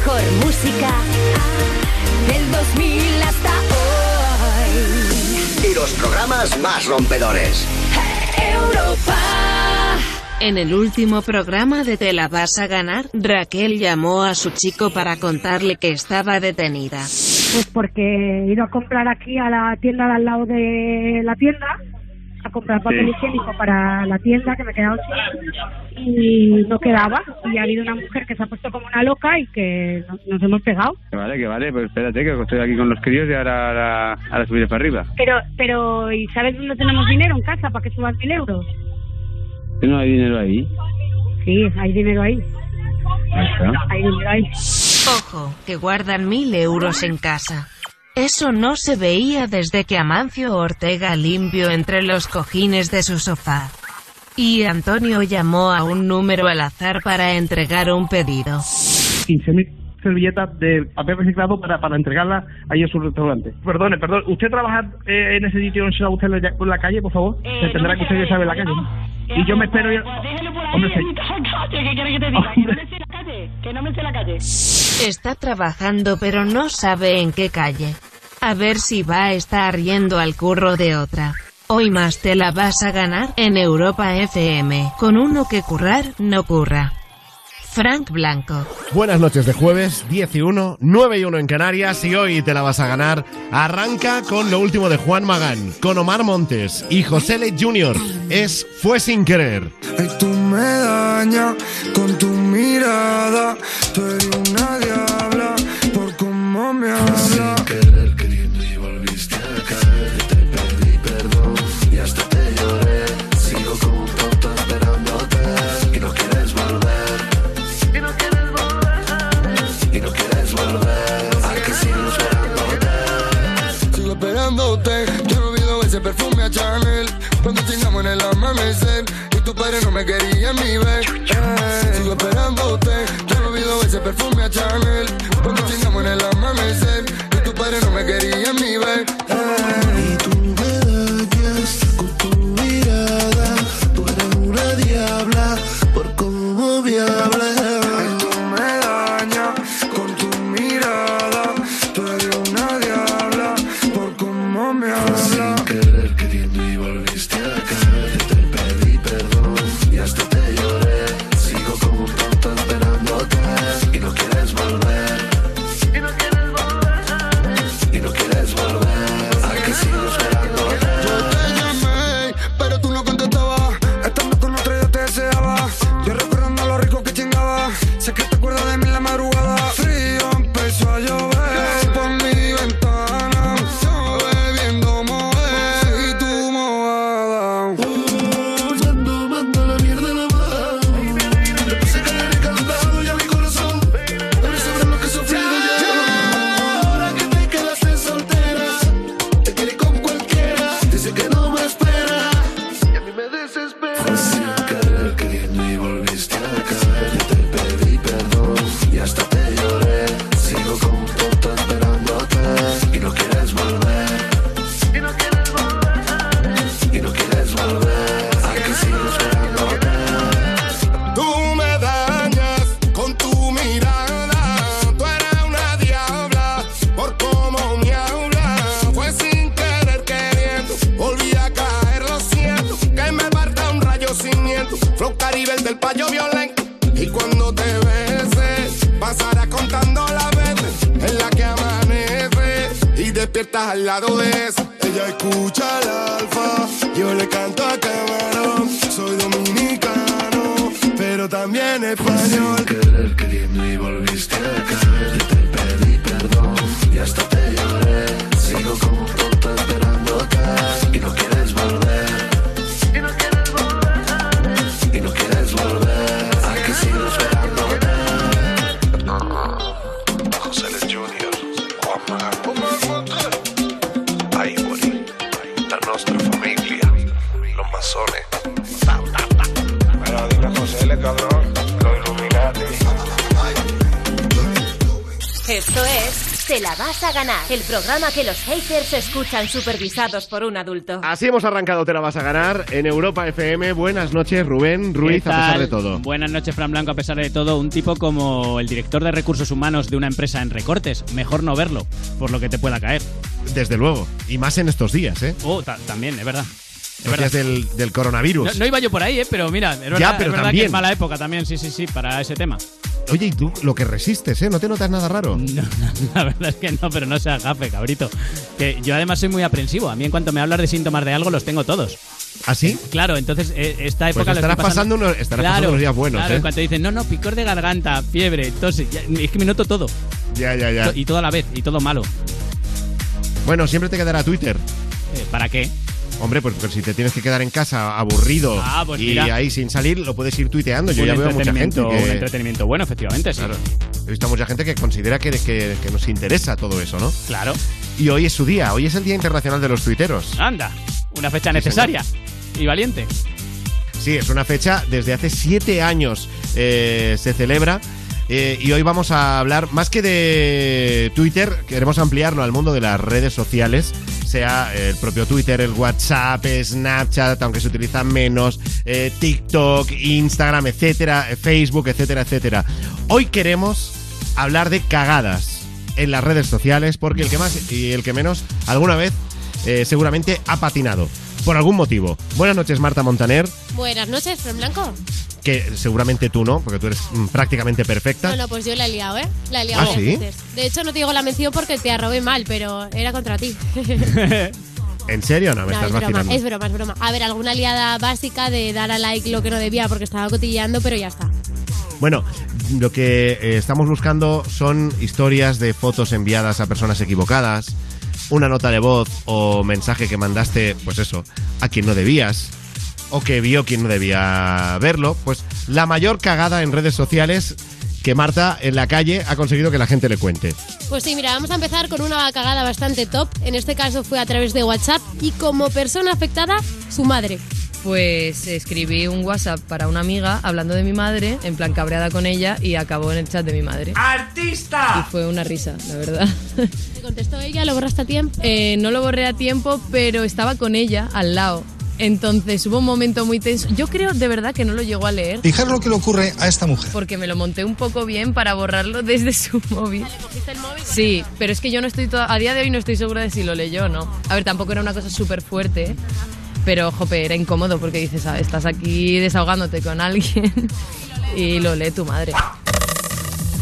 mejor música del 2000 hasta hoy. Y los programas más rompedores. Europa. En el último programa de Te la vas a ganar, Raquel llamó a su chico para contarle que estaba detenida. Pues porque he ido a comprar aquí a la tienda de al lado de la tienda, a comprar papel Sí. higiénico para la tienda que me he quedado sin y no quedaba. Y ha habido una mujer que se ha puesto como una loca y que nos, nos hemos pegado. Que vale, que vale, pues espérate, que estoy aquí con los críos y ahora, ahora, ahora subiré para arriba. Pero, pero, ¿y sabes dónde tenemos dinero en casa para que subas mil euros? Que no hay dinero ahí. Sí, hay dinero ahí. Ahí está. Hay dinero ahí. Ojo, que guardan mil euros en casa. Eso no se veía desde que Amancio Ortega limpió entre los cojines de su sofá. Y Antonio llamó a un número al azar para entregar un pedido. 15.000 servilletas de papel reciclado para, para entregarlas ahí en su restaurante. Perdone, perdón, ¿usted trabaja eh, en ese sitio donde se va usted en la, por la calle, por favor? Eh, se tendrá que usted ya sabe la calle. Y yo me espero... ya- Hombre, se- ¿Qué quieres que te diga? Que no me sé la calle. Que no me sé la calle. Está trabajando pero no sabe en qué calle. A ver si va a estar yendo al curro de otra. Hoy más te la vas a ganar en Europa FM, con uno que currar no curra. Frank Blanco. Buenas noches de jueves, 10 y 1, 9 y 1 en Canarias y hoy te la vas a ganar. Arranca con lo último de Juan Magán, con Omar Montes y José Le Jr. Es Fue sin querer. Ay, tú me dañas con tu mirada. Tú eres No me quería ni ver. Eh, sigo esperándote. Yo no olvido ese perfume a Chanel. Ganar. El programa que los haters escuchan supervisados por un adulto. Así hemos arrancado Te la vas a ganar en Europa FM. Buenas noches, Rubén Ruiz, ¿Qué a pesar de todo. Buenas noches, Fran Blanco, a pesar de todo. Un tipo como el director de recursos humanos de una empresa en recortes. Mejor no verlo, por lo que te pueda caer. Desde luego. Y más en estos días, ¿eh? Oh, ta- también, es verdad. Es Los días verdad. del, del coronavirus. No, no iba yo por ahí, ¿eh? pero mira, es verdad, Ya, pero es verdad que también. es mala época también, sí, sí, sí, para ese tema. Oye, y tú lo que resistes, ¿eh? ¿No te notas nada raro? No, la verdad es que no, pero no sea gafe, cabrito. Que yo además soy muy aprensivo. A mí en cuanto me hablas de síntomas de algo, los tengo todos. ¿Ah, sí? Claro, entonces eh, esta época Pues lo estarás estoy pasando unos- estarás pasando unos días buenos, claro, ¿eh? en cuanto dicen, no, no, picor de garganta, fiebre, tos, ya- es que me noto todo. Ya, ya, ya. Y todo a la vez, y todo malo. Bueno, siempre te quedará Twitter. Eh, ¿Para qué? Hombre, pues, si te tienes que quedar en casa aburrido Ah, pues y mira. ahí sin salir, lo puedes ir tuiteando. Yo Un ya veo a mucha gente que... Un entretenimiento bueno, efectivamente, sí. Claro. He visto a mucha gente que considera que, que- que nos interesa todo eso, ¿no? Claro. Y hoy es su día, hoy es el Día Internacional de los Tuiteros. Anda, una fecha Sí, necesaria y valiente. Sí, es una fecha desde hace siete años eh, se celebra. Eh, y hoy vamos a hablar más que de Twitter, queremos ampliarlo al mundo de las redes sociales, sea el propio Twitter, el WhatsApp, Snapchat, aunque se utilizan menos, eh, TikTok, Instagram, etcétera, eh, Facebook, etcétera, etcétera. Hoy queremos hablar de cagadas en las redes sociales, porque el que más y el que menos alguna vez seguramente ha patinado. Por algún motivo. Buenas noches, Marta Montaner Buenas noches, Fran Blanco. Que seguramente tú no, porque tú eres mm, prácticamente perfecta. No, no, pues yo la he liado, ¿eh? La he liado ¿Ah, varias sí? veces. De hecho, no te digo la mención porque te arrobé mal, pero era contra ti. ¿En serio? No, me No, estás es broma, vacilando. es broma, es broma. A ver, alguna liada básica de dar a like lo que no debía porque estaba cotilleando, pero ya está. Bueno, lo que eh, estamos buscando son historias de fotos enviadas a personas equivocadas, una nota de voz o mensaje que mandaste, pues eso, a quien no debías, o que vio quien no debía verlo. Pues la mayor cagada en redes sociales que Marta en la calle ha conseguido que la gente le cuente. Pues sí, mira, vamos a empezar con una cagada bastante top. En este caso fue a través de WhatsApp y como persona afectada, su madre. Pues escribí un WhatsApp para una amiga hablando de mi madre, en plan cabreada con ella, y acabó en el chat de mi madre. ¡Artista! Y fue una risa, la verdad. ¿Te contestó ella? ¿Lo borraste a tiempo? Eh, no lo borré a tiempo, pero estaba con ella al lado. Entonces hubo un momento muy tenso. Yo creo de verdad que no lo llegó a leer. Fijar lo que le ocurre a esta mujer. Porque me lo monté un poco bien para borrarlo desde su móvil. ¿Cogiste el móvil? Sí, pero es que yo no estoy toda- a día de hoy no estoy segura de si lo leyó o no. A ver, tampoco era una cosa súper fuerte, pero jope, era incómodo porque dices, ah, estás aquí desahogándote con alguien y lo lee tu madre.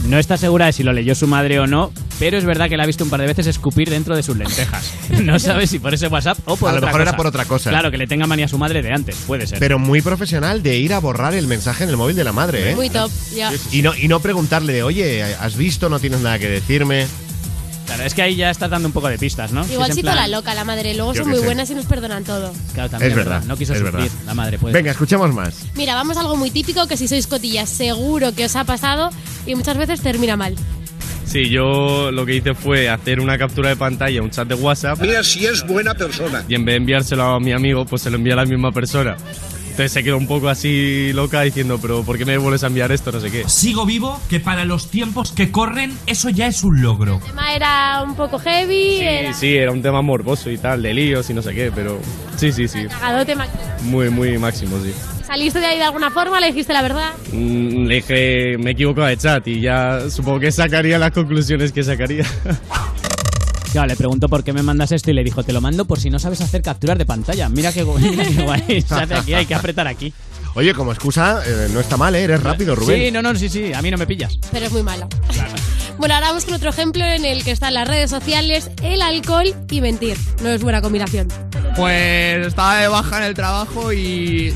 No está segura de si lo leyó su madre o no, pero es verdad que la ha visto un par de veces escupir dentro de sus lentejas. No sabe si por ese WhatsApp o por A lo otra mejor era por otra cosa. Claro, que le tenga manía a su madre de antes, puede ser. Pero muy profesional de ir a borrar el mensaje en el móvil de la madre, ¿eh? Muy top, ya. Y no, y no preguntarle de, oye, ¿has visto? ¿No tienes nada que decirme? Claro, es que ahí ya estás dando un poco de pistas, ¿no? Igual toda plan- la loca la madre. Luego Yo son muy sé. buenas y nos perdonan todo. Claro, también Es verdad, No quiso es sufrir verdad. la madre, puede Venga, escuchemos más. Mira, vamos a algo muy típico que si sois cotillas seguro que os ha pasado y muchas veces termina mal. Sí, yo lo que hice fue hacer una captura de pantalla, un chat de WhatsApp. Mira si es buena persona. Y en vez de enviárselo a mi amigo, pues se lo envía a la misma persona. Entonces se quedó un poco así loca diciendo, pero ¿por qué me vuelves a enviar esto? No sé qué. Sigo vivo, que para los tiempos que corren, eso ya es un logro. El tema era un poco heavy, Sí, era sí, era un tema morboso y tal, de líos y no sé qué, pero sí, sí, sí. Muy, muy máximo, sí. ¿Saliste de ahí de alguna forma? ¿Le dijiste la verdad? Mm, Le dije, me he equivocado de chat y ya supongo que sacaría las conclusiones que sacaría. Claro, le preguntó por qué me mandas esto y le dijo, te lo mando por si no sabes hacer capturas de pantalla. Mira qué, mira qué guay se hace aquí, hay que apretar aquí. Oye, como excusa, eh, no está mal, ¿eh? Eres rápido, Rubén. Sí, no, no, sí, sí, a mí no me pillas. Pero es muy malo. Bueno, ahora vamos con otro ejemplo en el que están las redes sociales, el alcohol y mentir. No es buena combinación. Pues estaba de baja en el trabajo y,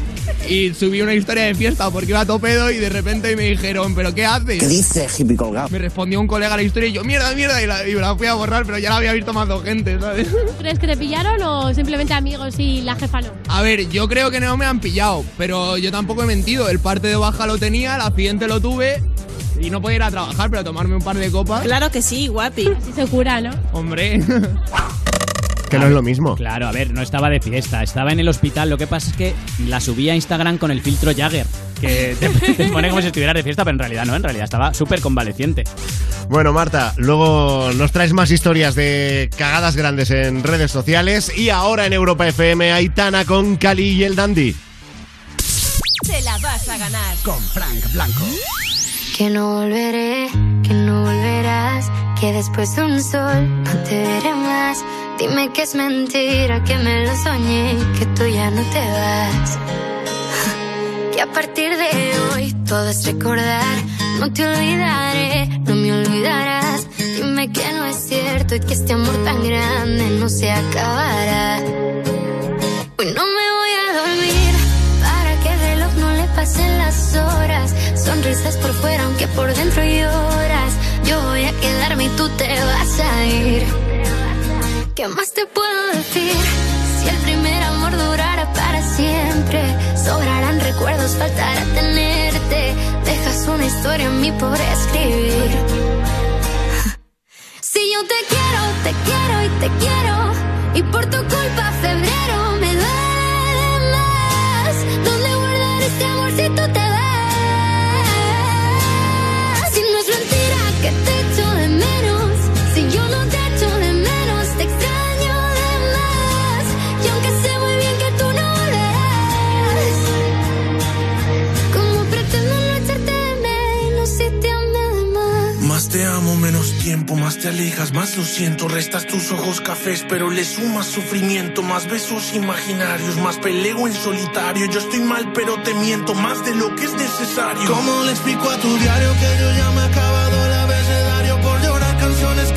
y subí una historia de fiesta porque iba a topedo y de repente me dijeron, ¿pero qué haces? ¿Qué dice, hippie colgado? Me respondió un colega a la historia y yo, mierda, mierda, y la, y la fui a borrar, pero ya la había visto más dos gente, ¿sabes? ¿Tú crees que te pillaron o simplemente amigos y la jefa no? A ver, yo creo que no me han pillado, pero yo tampoco he mentido. El parte de baja lo tenía, el accidente lo tuve y no podía ir a trabajar, pero tomarme un par de copas. Claro que sí, guapi. Así se cura, ¿no? Hombre. que no es lo mismo. Claro, a ver, no estaba de fiesta, estaba en el hospital. Lo que pasa es que la subí a Instagram con el filtro Jagger, que te, te pone como si estuvieras de fiesta, pero en realidad no, en realidad estaba súper convaleciente. Bueno, Marta, luego nos traes más historias de cagadas grandes en redes sociales y ahora en Europa FM Aitana con Cali y el Dandy. Te la vas a ganar. Con Frank Blanco. Que no volveré, que no volverás, que después de un sol no te veré más. Dime que es mentira, que me lo soñé, que tú ya no te vas. Que a partir de hoy todo es recordar, no te olvidaré, no me olvidarás. Dime que no es cierto y que este amor tan grande no se acabará. Hoy no me voy a dormir para que el reloj no le pasen las horas. Sonrisas por fuera, aunque por dentro lloras. Yo voy a quedarme y tú te vas a ir. ¿Qué más te puedo decir? Si el primer amor durara para siempre, sobrarán recuerdos, faltará tenerte. Dejas una historia en mí por escribir. Si yo te quiero, te quiero y te quiero. Y por tu culpa febrero me duele más. ¿Dónde guardar este amor más te alejas, más lo siento. Restas tus ojos cafés, pero le sumas sufrimiento. Más besos imaginarios, más peleo en solitario. Yo estoy mal, pero te miento más de lo que es necesario. ¿Cómo le explico a tu diario que yo ya me acabado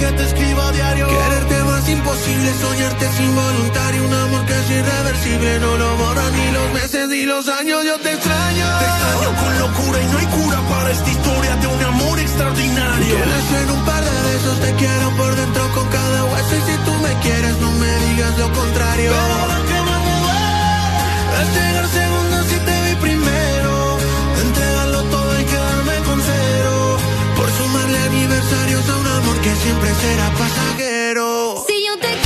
que te escribo a diario? Quererte más imposible, soñarte es involuntario. Un amor que es irreversible, no lo borran ni los meses ni los años. Yo te extraño. Te extraño con locura y no hay cura para esta historia de un amor extraordinario. Quieres en un par de besos, te quiero por dentro con cada hueso. Y si tú me quieres, no me digas lo contrario. Pero lo que más me duele es aniversarios a un amor que siempre será pasajero. Si yo te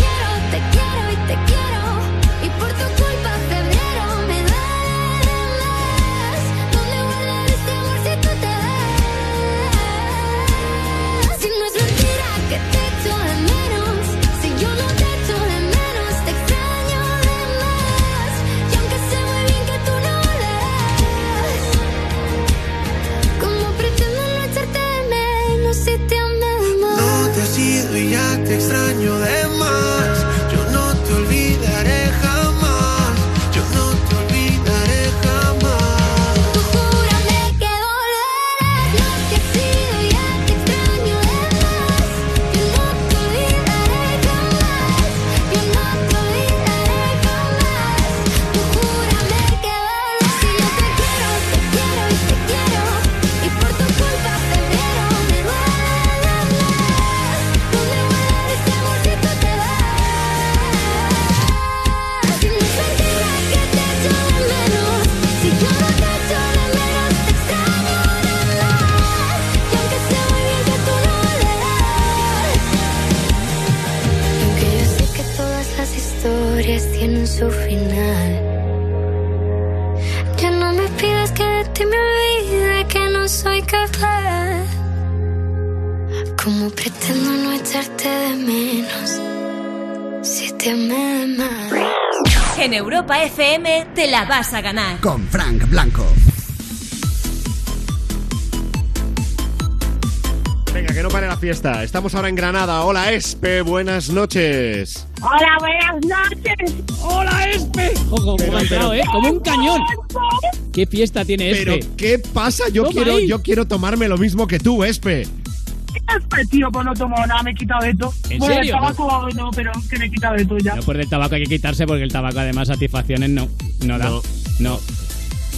más? En Europa FM te la vas a ganar. Con Frank Blanco. Venga, que no pare la fiesta. Estamos ahora en Granada. Hola, Espe, buenas noches. Hola, buenas noches. ¡Hola, Espe! Ojo, como ha entrado, ¿eh? Como un cañón. ¿Qué fiesta tiene Pero, este? ¿qué pasa? Yo Toma quiero, ahí. yo quiero tomarme lo mismo que tú, Espe. Pues tío, pues no tomo nada, me he quitado de todo. ¿En bueno, serio? el tabaco no, pero que me he quitado de todo ya. No, pues del tabaco hay que quitarse porque el tabaco además satisfacciones no, no da. No. No.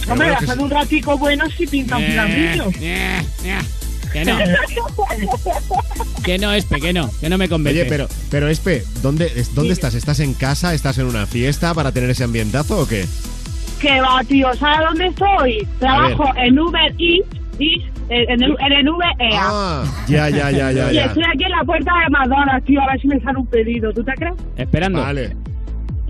Hombre, bueno, hacer un ratico bueno si pinta un Eh, cigarrillo. eh, eh. Que no, que no, Espe, que no, que no me convence. Oye, pero, pero Espe, ¿dónde, ¿dónde estás? ¿Estás en casa? ¿Estás en una fiesta para tener ese ambientazo o qué? Que va, tío, ¿sabes dónde estoy? Trabajo en Uber Eats, Eats, En el, en el VEA. Ah, ya, ya, ya, ya, Y ya. estoy aquí en la puerta de Madonna, tío, a ver si me sale un pedido. ¿Tú te crees? Esperando. Vale.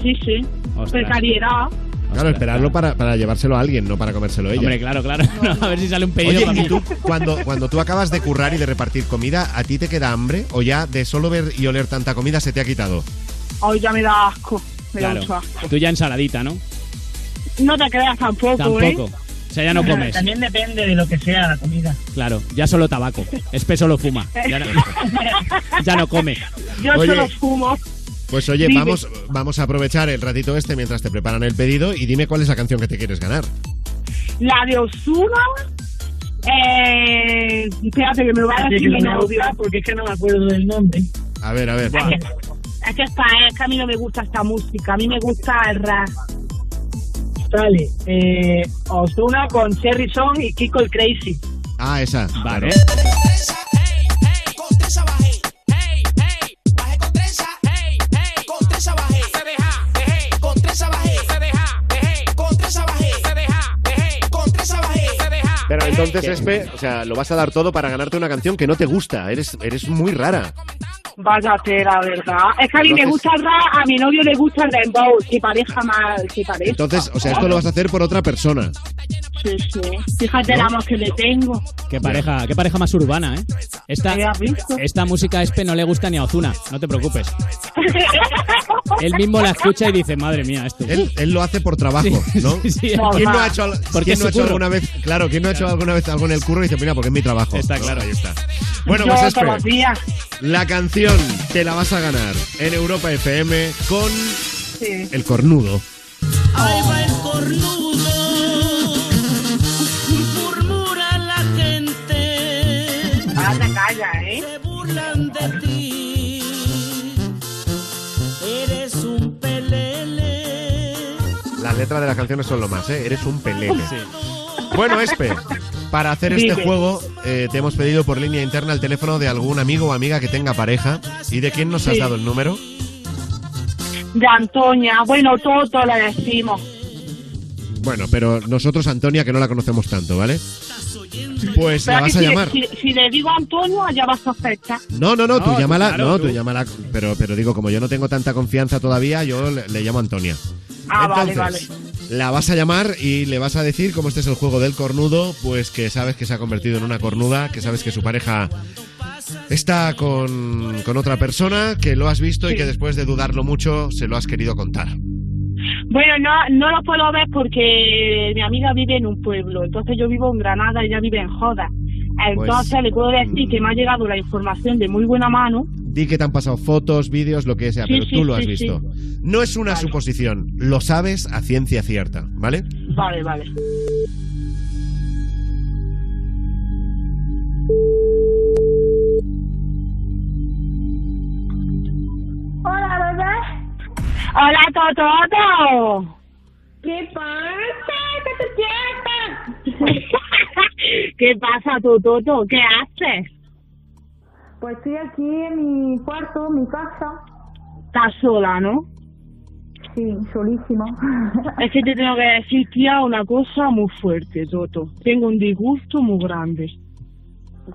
Sí, sí. Ostras. Precariedad. Claro, esperarlo para, para llevárselo a alguien, no para comérselo ella. Hombre, claro, claro. a ver si sale un pedido Oye, para ¿y mí. tú cuando, cuando tú acabas de currar y de repartir comida, ¿a ti te queda hambre? ¿O ya de solo ver y oler tanta comida se te ha quitado? Hoy ya me da asco. Me da Claro. mucho asco. Tú ya ensaladita, ¿no? No te creas tampoco, ¿eh? Tampoco. O sea, ya no comes. También depende de lo que sea la comida. Claro, ya solo tabaco. Espeso lo fuma. Ya no, ya no come. Yo Oye. solo fumo. Pues oye, Dime. vamos, vamos a aprovechar el ratito este mientras te preparan el pedido y dime cuál es la canción que te quieres ganar. La de Osuna. Eh, espérate que me va a decir que no porque es que no me acuerdo del nombre. A ver, a ver. Es que, es que esta es que a mí no me gusta esta música. A mí me gusta el rap. Vale, eh, Osuna con Cherry Song y Kiko el Crazy. Ah, esa. Vale. Pero entonces, Espe, o sea, lo vas a dar todo para ganarte una canción que no te gusta. Eres, eres muy rara. Vaya tela, ¿verdad? Es que a mí me gusta el rap, a mi novio le gusta el dembow. Si pareja mal, si pareja. Entonces, o sea, esto lo vas a hacer por otra persona. Sí, sí. Fíjate el amor que le tengo. Qué pareja, qué pareja más urbana, ¿eh? Esta, ¿Qué has visto? esta música a Espe no le gusta ni a Ozuna, no te preocupes. Él mismo la escucha y dice, madre mía, esto. Él, él lo hace por trabajo, ¿no? Sí, sí, ¿Quién no ha hecho, al- Porque quién es no ha su hecho curro. alguna vez? Claro, ¿quién no ha hecho alguna vez algo en el curro y dice, mira, porque es mi trabajo? Está ¿No? claro. Ahí está. Bueno, Yo pues Espe, todos los días. la canción te la vas a ganar en Europa FM con Sí. El Cornudo. Ahí va el cornudo, Las letras de las canciones son lo más, ¿eh? Eres un pelele. Bueno, Espe, para hacer este juego eh, te hemos pedido por línea interna el teléfono de algún amigo o amiga que tenga pareja. ¿Y de quién nos has dado el número? De Antonia. Bueno, todo le decimos. Bueno, pero nosotros, Antonia, que no la conocemos tanto, ¿vale? Pues Pero la vas a si, llamar. Si, si le digo Antonio, ya va a sospechar. No, no, no, tú No, llámala, claro, no, tú. tú llámala, pero, pero digo, como yo no tengo tanta confianza todavía, yo le, le llamo Antonia. Ah, vale, Entonces, La vas a llamar y le vas a decir, como este es el juego del cornudo, pues que sabes que se ha convertido en una cornuda, que sabes que su pareja está con, con otra persona, que lo has visto y que después de dudarlo mucho se lo has querido contar. Bueno, no, no lo puedo ver porque mi amiga vive en un pueblo, entonces yo vivo en Granada y ella vive en Joda. Entonces Pues, le puedo decir que me ha llegado la información de muy buena mano. Di que te han pasado fotos, vídeos, lo que sea, Sí, pero sí, tú lo has sí, visto. No es una suposición, lo sabes a ciencia cierta, ¿vale? Vale, vale. Hola, bebé. Hola, Tototo. ¿Qué pasa? ¿Qué te ¿Qué pasa, Tototo? ¿Qué haces? Pues estoy aquí en mi cuarto, en mi casa. Estás sola, ¿no? Sí, solísima. Es que te tengo que decir, tía, una cosa muy fuerte, Toto. Tengo un disgusto muy grande.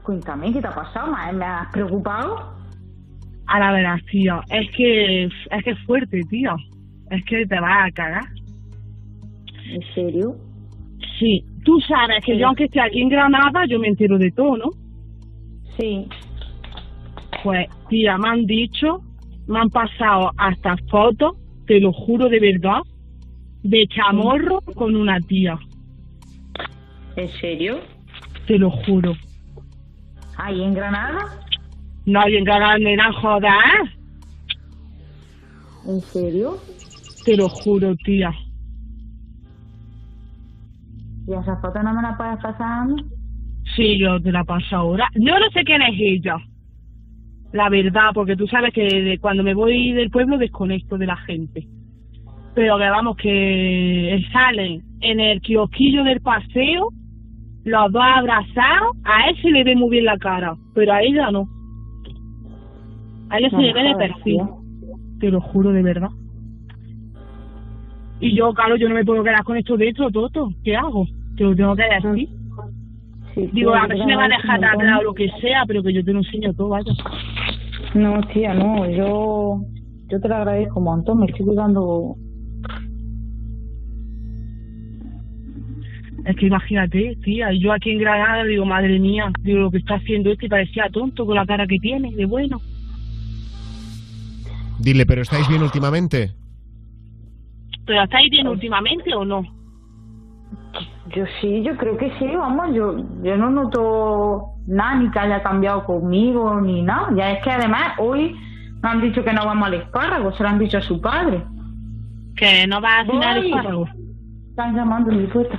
Cuéntame, ¿qué te ha pasado? ¿Me me has preocupado? A la verdad, tía, es que es que es fuerte, tía. Es que te vas a cagar. ¿En serio? Sí, tú sabes que Sí. yo aunque esté aquí en Granada, yo me entero de todo, ¿no? Sí. Pues, tía, me han dicho, me han pasado hasta fotos, te lo juro de verdad, de chamorro con una tía. ¿En serio? Te lo juro. ¿Ahí en Granada? No hay en Granada, nena, joder. ¿En serio? Te lo juro, tía. ¿Y esa foto no me la puedes pasar a mí? Sí, yo te la paso ahora. Yo no sé quién es ella. La verdad, porque tú sabes que de cuando me voy del pueblo desconecto de la gente. Pero que vamos, que salen en el kiosquillo del paseo, los dos abrazados, a él se le ve muy bien la cara, pero a ella no. A ella se le ve de perfil. Te lo juro de verdad. Y yo, claro, yo no me puedo quedar con esto dentro, Toto. ¿Qué hago? Te lo tengo que decir. Sí, Digo, a ver si me va a dejar atrás o lo que sea, pero que yo te lo enseño todo, vaya. No, tía, no, yo, yo te lo agradezco un montón, me estoy cuidando. Es que imagínate, tía, y yo aquí en Granada digo, madre mía, digo, lo que está haciendo este y parecía tonto con la cara que tiene, de bueno. Dile, ¿pero estáis bien últimamente? ¿Pero estáis bien últimamente o no? Yo sí, yo creo que sí, vamos, yo, yo no noto nada ni que haya cambiado conmigo ni nada. Ya es que además hoy me han dicho que no vamos al espárrago, se lo han dicho a su padre. Que no va a cenar Voy. espárrago. Están llamando en mi puerta.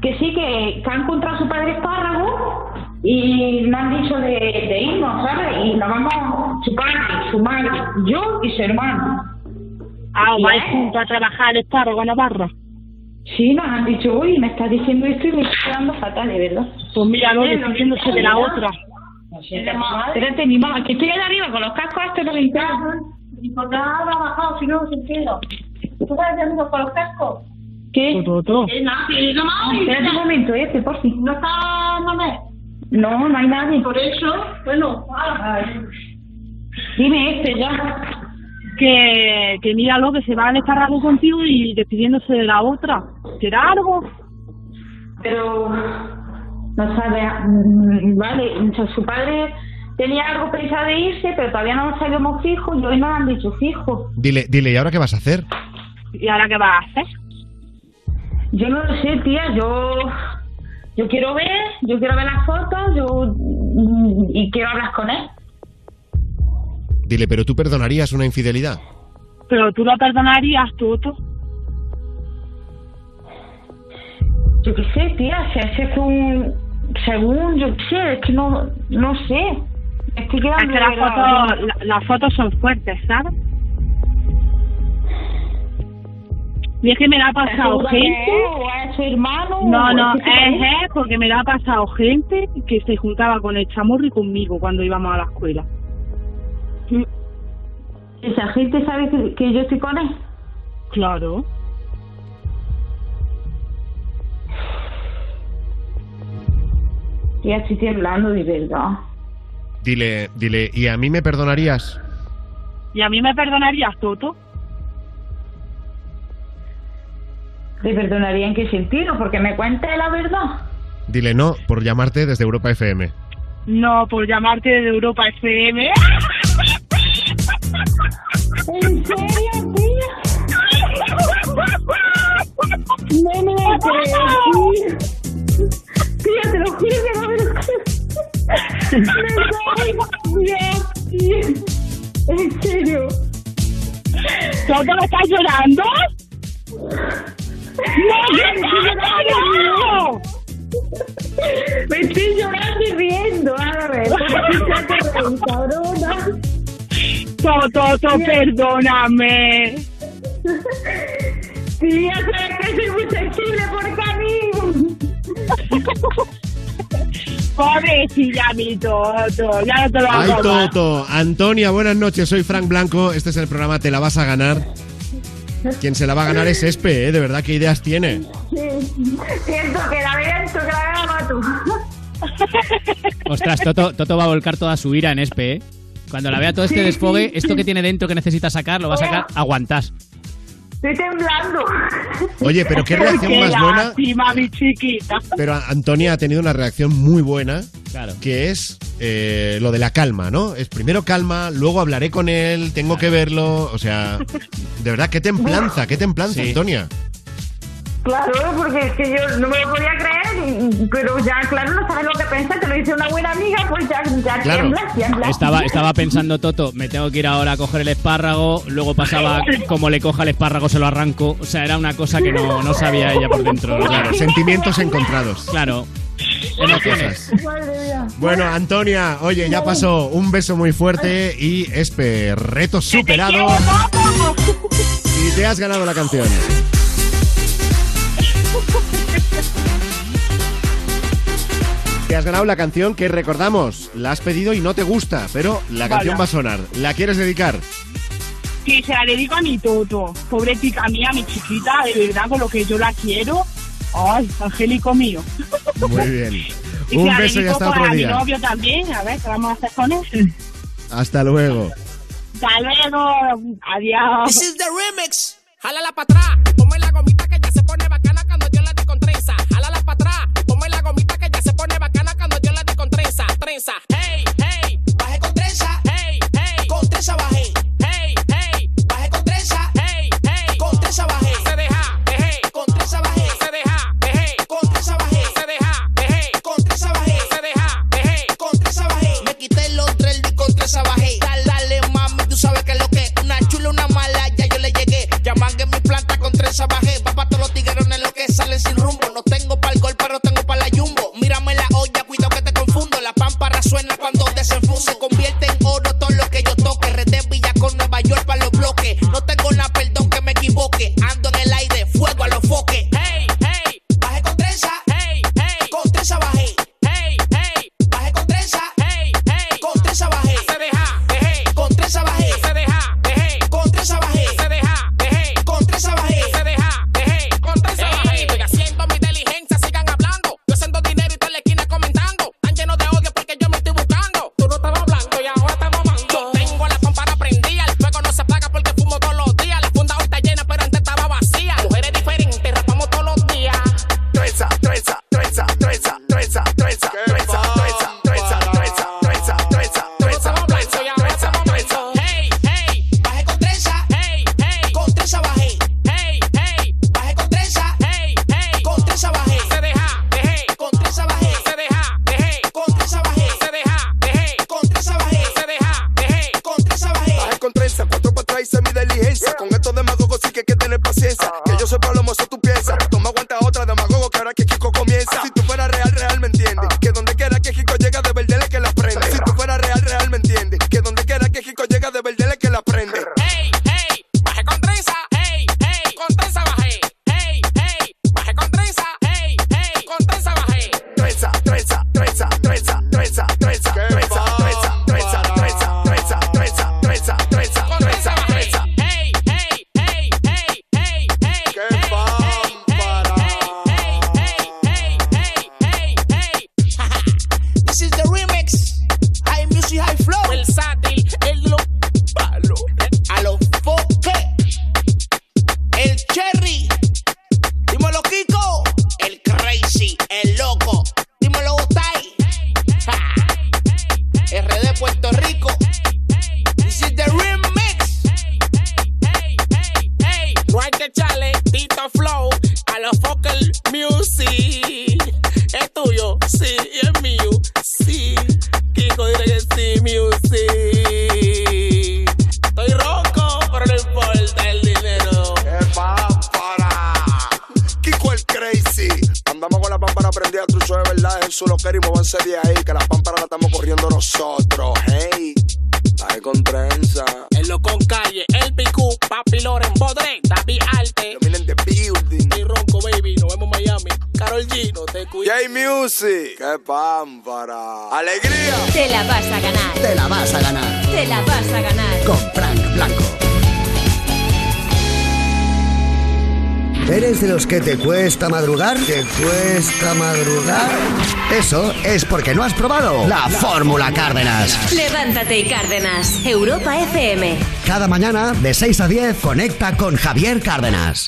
Que sí, que, que ha encontrado a su padre espárrago y me han dicho de, de irnos, ¿sabes? Y nos vamos su padre, su madre, yo y su hermano. Ah, ¿os ¿Y vais juntos a trabajar al espárrago Navarra? Sí, nos han dicho, uy, me estás diciendo esto y me estoy quedando fatal, de verdad. Pues mira, no, despidiéndose de la otra. Espérate, mi mamá, que estoy allá arriba con los cascos estos no me enteran. ¿Y por ahora ha bajado si no se entero? ¿Tú vas amigos con los cascos? ¿Qué? Eh, no, que no más. Espérate un momento, este, por fin. ¿No está Manuel? No, no hay nadie. Por eso, bueno, ah, Dime este ya. Que, que míralo, que se va al espárrago contigo y despidiéndose de la otra. ¿Será algo? Pero no sabe, mm, vale, su padre tenía algo pensado de irse, pero todavía no sabíamos fijo y hoy nos han dicho fijo. Dile, dile, ¿y ahora qué vas a hacer? ¿Y ahora qué vas a hacer? Yo no lo sé, tía, yo yo quiero ver, yo quiero ver las fotos, yo mm, y quiero hablar con él. Dile, ¿pero tú perdonarías una infidelidad? Pero tú lo perdonarías, Toto. Yo qué sé, tía, si ese fue un según yo qué sé, es que no no sé. Me Estoy Es que las fotos, la- las fotos son fuertes, ¿sabes? Y es que me la ha pasado ¿Es gente. o es su hermano? No, no, es que- es él porque me la ha pasado gente que se juntaba con el chamorro y conmigo cuando íbamos a la escuela. ¿Esa gente sabe que, que yo estoy con él? Claro. Ya estoy temblando de verdad. Dile, dile, ¿y a mí me perdonarías? ¿Y a mí me perdonarías, Toto? ¿Te perdonaría en qué sentido? Porque me cuente la verdad. Dile no por llamarte desde Europa FM. No, por llamarte de Europa FM. ¿En serio, tía? No me lo creo, tía. Te lo juro que no me lo creo. Tía. En serio. ¿Toto me estás llorando? ¡No, estoy llorando! Me estoy llorando y riendo, a ver, te reír, cabrona. Toto, Toto, perdóname. Tía, sabes que soy muy sensible por camino. Pobrecilla mi Toto, ya no te lo Ay. Toto. Antonia, buenas noches. Soy Frank Blanco. Este es el programa Te la vas a ganar. Quien se la va a ganar es Espe, ¿eh? De verdad, ¿qué ideas tiene? Sí, siento que la viento, que la gana tú. Ostras, Toto, Toto va a volcar toda su ira en Espe, ¿eh? Cuando la vea todo este Sí, desfogue, sí, esto sí. que tiene dentro que necesita sacar, lo va a sacar, aguantás. Estoy temblando. Oye, pero qué reacción Qué más buena. lástima, mi chiquita. Pero Antonia ha tenido una reacción muy buena, Claro. que es eh, lo de la calma, ¿no? Es primero calma, luego hablaré con él, tengo que verlo, o sea, de verdad, qué templanza, qué templanza, Sí. Antonia. Claro, porque es que yo no me lo podía creer, pero ya, claro, no sabes lo que pensar, te lo dice una buena amiga, pues ya, ya Claro. tiemblas, tiemblas. Estaba, estaba pensando Toto, me tengo que ir ahora a coger el espárrago, luego pasaba, como le coja el espárrago se lo arranco, o sea, era una cosa que no, no sabía ella por dentro. Claro, sentimientos encontrados. Claro, emociones. Bueno, Antonia, oye, ya pasó. Un beso muy fuerte y Espe, reto superado. Y te has ganado la canción. Te has ganado la canción que recordamos. La has pedido y no te gusta, pero la canción va a sonar. ¿La quieres dedicar? Que se la dedico a mi Toto. Pobre tica mía, mi chiquita, de verdad, con lo que yo la quiero. Ay, angélico mío. Muy bien. y Un beso la dedico y hasta para otro mi novio también. A ver, ¿qué vamos a hacer con él? Hasta luego. Hasta luego. Adiós. This is the remix. Jálala para atrás. Ponme la gomita. trenza, trenza, hey, hey. Bajé con trenza, hey, hey. Con trenza bajé. que te cuesta madrugar? ¿Te cuesta madrugar? Eso es porque no has probado la, la Fórmula Cárdenas. Levántate y Cárdenas, Europa FM. Cada mañana de 6 a 10 conecta con Javier Cárdenas.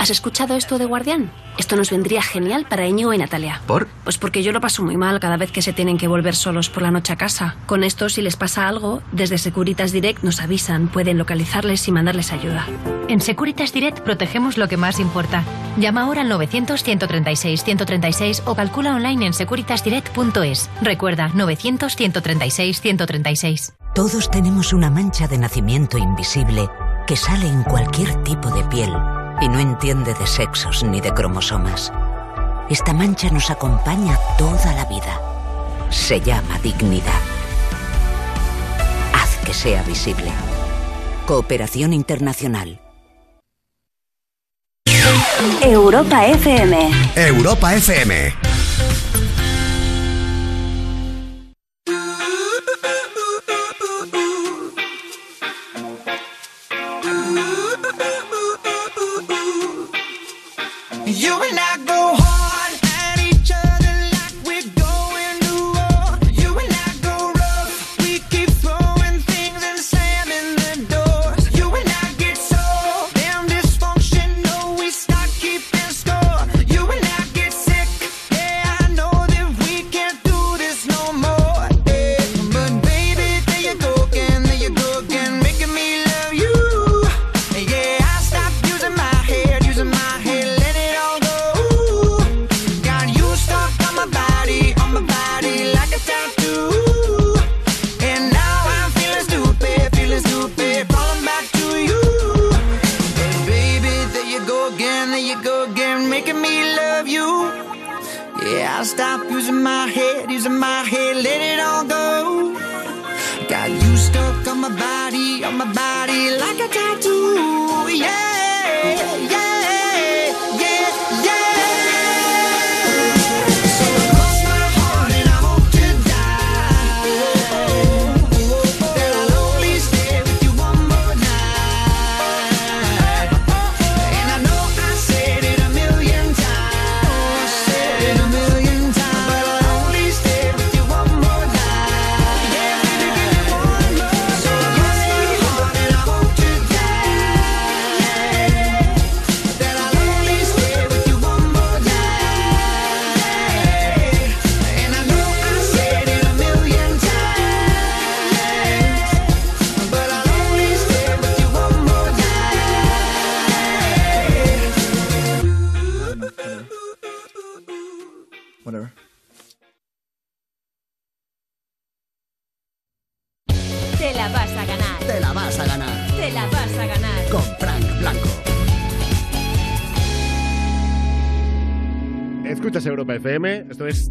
¿Has escuchado esto de Guardián? Esto nos vendría genial para Íñigo y Natalia. ¿Por? Pues porque yo lo paso muy mal cada vez que se tienen que volver solos por la noche a casa. Con esto, si les pasa algo, desde Securitas Direct nos avisan, pueden localizarles y mandarles ayuda. En Securitas Direct protegemos lo que más importa. Llama ahora al 900-136-136 o calcula online en securitasdirect.es. Recuerda, 900-136-136. Todos tenemos una mancha de nacimiento invisible que sale en cualquier tipo de piel y no entiende de sexos ni de cromosomas. Esta mancha nos acompaña toda la vida. Se llama dignidad. Haz que sea visible. Cooperación Internacional. Europa FM. Europa FM. You and I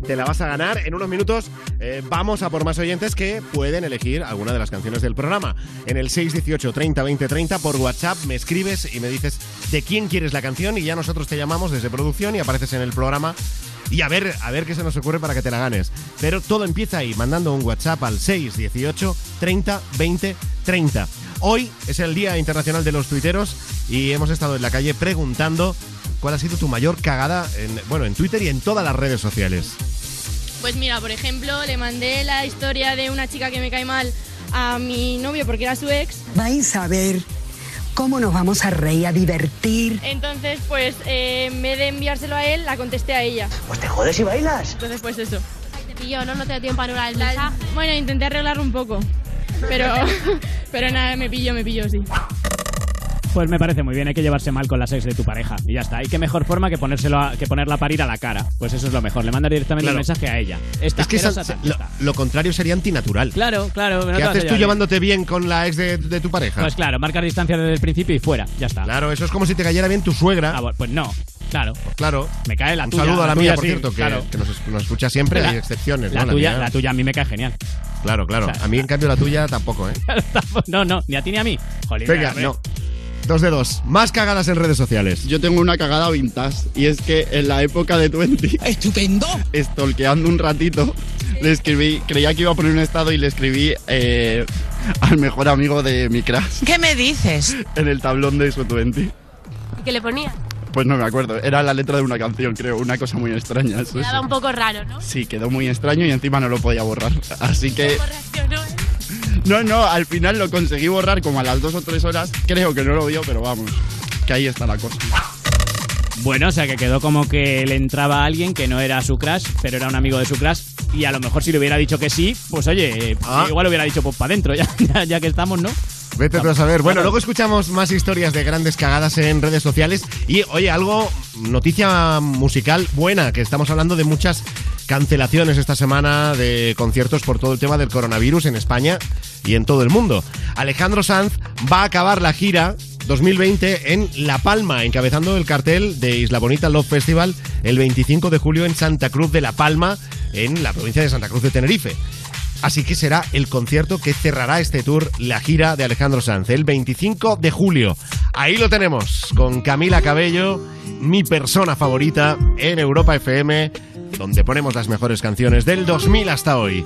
Te la vas a ganar. En unos minutos eh, vamos a por más oyentes que pueden elegir alguna de las canciones del programa. En el 618 30 20 30 por WhatsApp me escribes y me dices de quién quieres la canción y ya nosotros te llamamos desde producción y apareces en el programa y a ver, a ver qué se nos ocurre para que te la ganes. Pero todo empieza ahí, mandando un WhatsApp al 618 30 20 30. Hoy es el Día Internacional de los Tuiteros y hemos estado en la calle preguntando cuál ha sido tu mayor cagada en, bueno, en Twitter y en todas las redes sociales. Pues mira, por ejemplo, le mandé la historia de una chica que me cae mal a mi novio porque era su ex. Vais a ver cómo nos vamos a reír, a divertir. Entonces, pues eh, en vez de enviárselo a él, la contesté a ella. Pues te jodes y bailas. Entonces, pues eso. Te pilló, ¿no? No te da tiempo a anular el mensaje. Bueno, intenté arreglarlo un poco. Pero, pero nada, me pilló, me pilló, sí. Pues me parece muy bien, hay que llevarse mal con la ex de tu pareja. Y ya está. Y qué mejor forma que ponérselo a- que ponerla a parir a la cara. Pues eso es lo mejor. Le mandas directamente Claro. el mensaje a ella. Esta es que esa- lo, lo contrario sería antinatural. Claro, claro. no ¿Qué haces tú llevándote bien con la ex de, de tu pareja? Pues claro, marcar distancia desde el principio y fuera. Ya está. Claro, eso es como si te cayera bien tu suegra. Ah, pues no. Claro. claro. Me cae la Un tuya. saludo a la, mía, por sí, cierto, que, claro. que nos, nos escucha siempre. La- hay excepciones. La ¿no? tuya, mía- la tuya a mí me cae genial. Claro, claro. O sea, a mí, en cambio, la tuya tampoco, ¿eh? No, no, ni a ti ni a mí. Jolín, Venga, no. Dos de dos. Más cagadas en redes sociales. Yo tengo una cagada vintage y es que en la época de Twenty. ¡Estupendo! Stalkeando un ratito, le escribí, creía que iba a poner un estado y le escribí eh, al mejor amigo de mi crush ¿Qué me dices? en el tablón de su Twenty. ¿Qué le ponía? Pues no me acuerdo, era la letra de una canción, creo, una cosa muy extraña. eso Quedaba sí. un poco raro, ¿no? Sí, quedó muy extraño y encima no lo podía borrar. Así que. ¿Cómo reaccionó? No, no, al final lo conseguí borrar como a las dos o tres horas. Creo que no lo vio, pero vamos, que ahí está la cosa. Bueno, o sea que quedó como que le entraba a alguien que no era su crush, pero era un amigo de su crush. Y a lo mejor si le hubiera dicho que sí, pues oye, eh, Ah. igual hubiera dicho pues para adentro, ya, ya, ya que estamos, ¿no? Vete tú a saber. Bueno, luego escuchamos más historias de grandes cagadas en redes sociales. Y, oye, algo, noticia musical buena, que estamos hablando de muchas cancelaciones esta semana de conciertos por todo el tema del coronavirus en España y en todo el mundo. Alejandro Sanz va a acabar la gira 2020 en La Palma, encabezando el cartel de Isla Bonita Love Festival el 25 de julio en Santa Cruz de La Palma, en la provincia de Santa Cruz de Tenerife. Así que será el concierto que cerrará este tour, la gira de Alejandro Sanz, el 25 de julio. Ahí lo tenemos, con Camila Cabello, mi persona favorita en Europa FM, donde ponemos las mejores canciones del 2000 hasta hoy.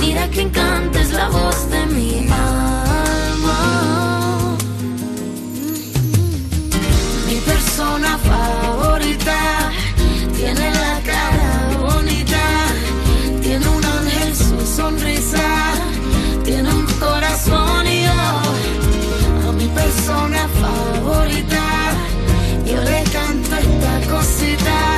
Mira que encanta es la voz de mi alma. Mi persona favorita tiene la cara bonita, tiene un ángel su sonrisa, tiene un corazón y yo a mi persona favorita. Yo le canto esta cosita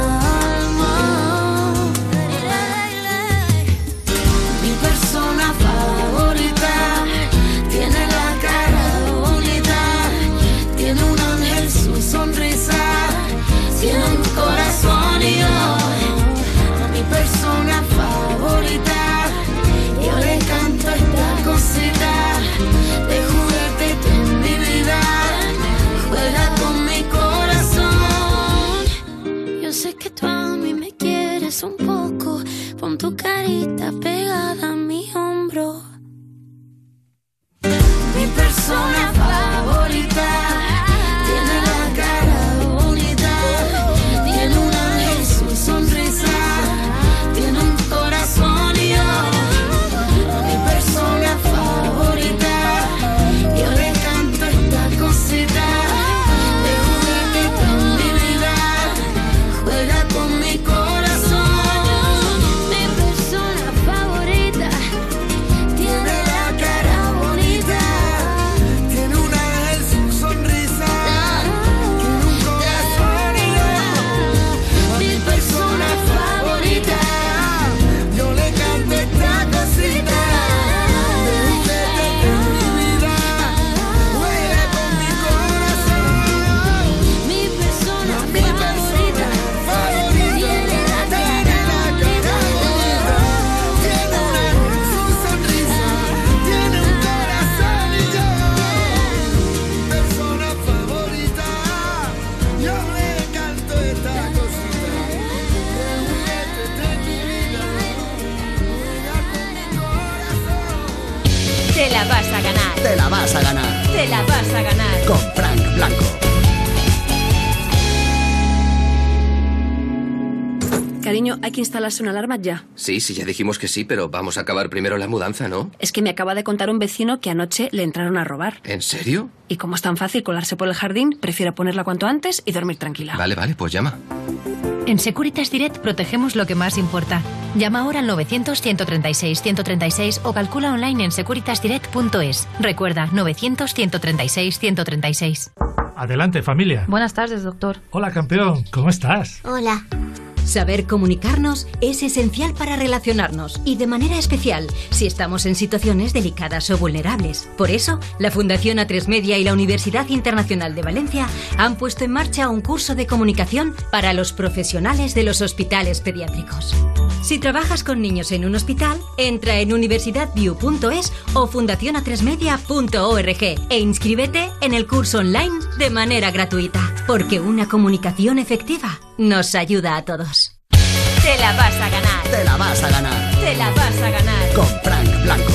Pegada a mi hombro. Mi persona favorita hay que instalarse una alarma ya. Sí, sí, ya dijimos que sí, pero vamos a acabar primero la mudanza, ¿no? Es que me acaba de contar un vecino que anoche le entraron a robar. ¿En serio? Y como es tan fácil colarse por el jardín, prefiero ponerla cuanto antes y dormir tranquila. Vale, vale, pues llama. En Securitas Direct protegemos lo que más importa. Llama ahora al 900-136-136 o calcula online en securitasdirect.es. Recuerda, 900-136-136. Adelante, familia. Buenas tardes, doctor. Hola, campeón. ¿Cómo estás? Hola. Saber comunicarnos es esencial para relacionarnos y de manera especial si estamos en situaciones delicadas o vulnerables. Por eso, la Fundación A3 Media y la Universidad Internacional de Valencia han puesto en marcha un curso de comunicación para los profesionales de los hospitales pediátricos. Si trabajas con niños en un hospital, entra en universidadview.es o fundacionatresmedia.org e inscríbete en el curso online de manera gratuita, porque una comunicación efectiva nos ayuda a todos. Te la vas a ganar. Te la vas a ganar Te la vas a ganar. con Frank Blanco.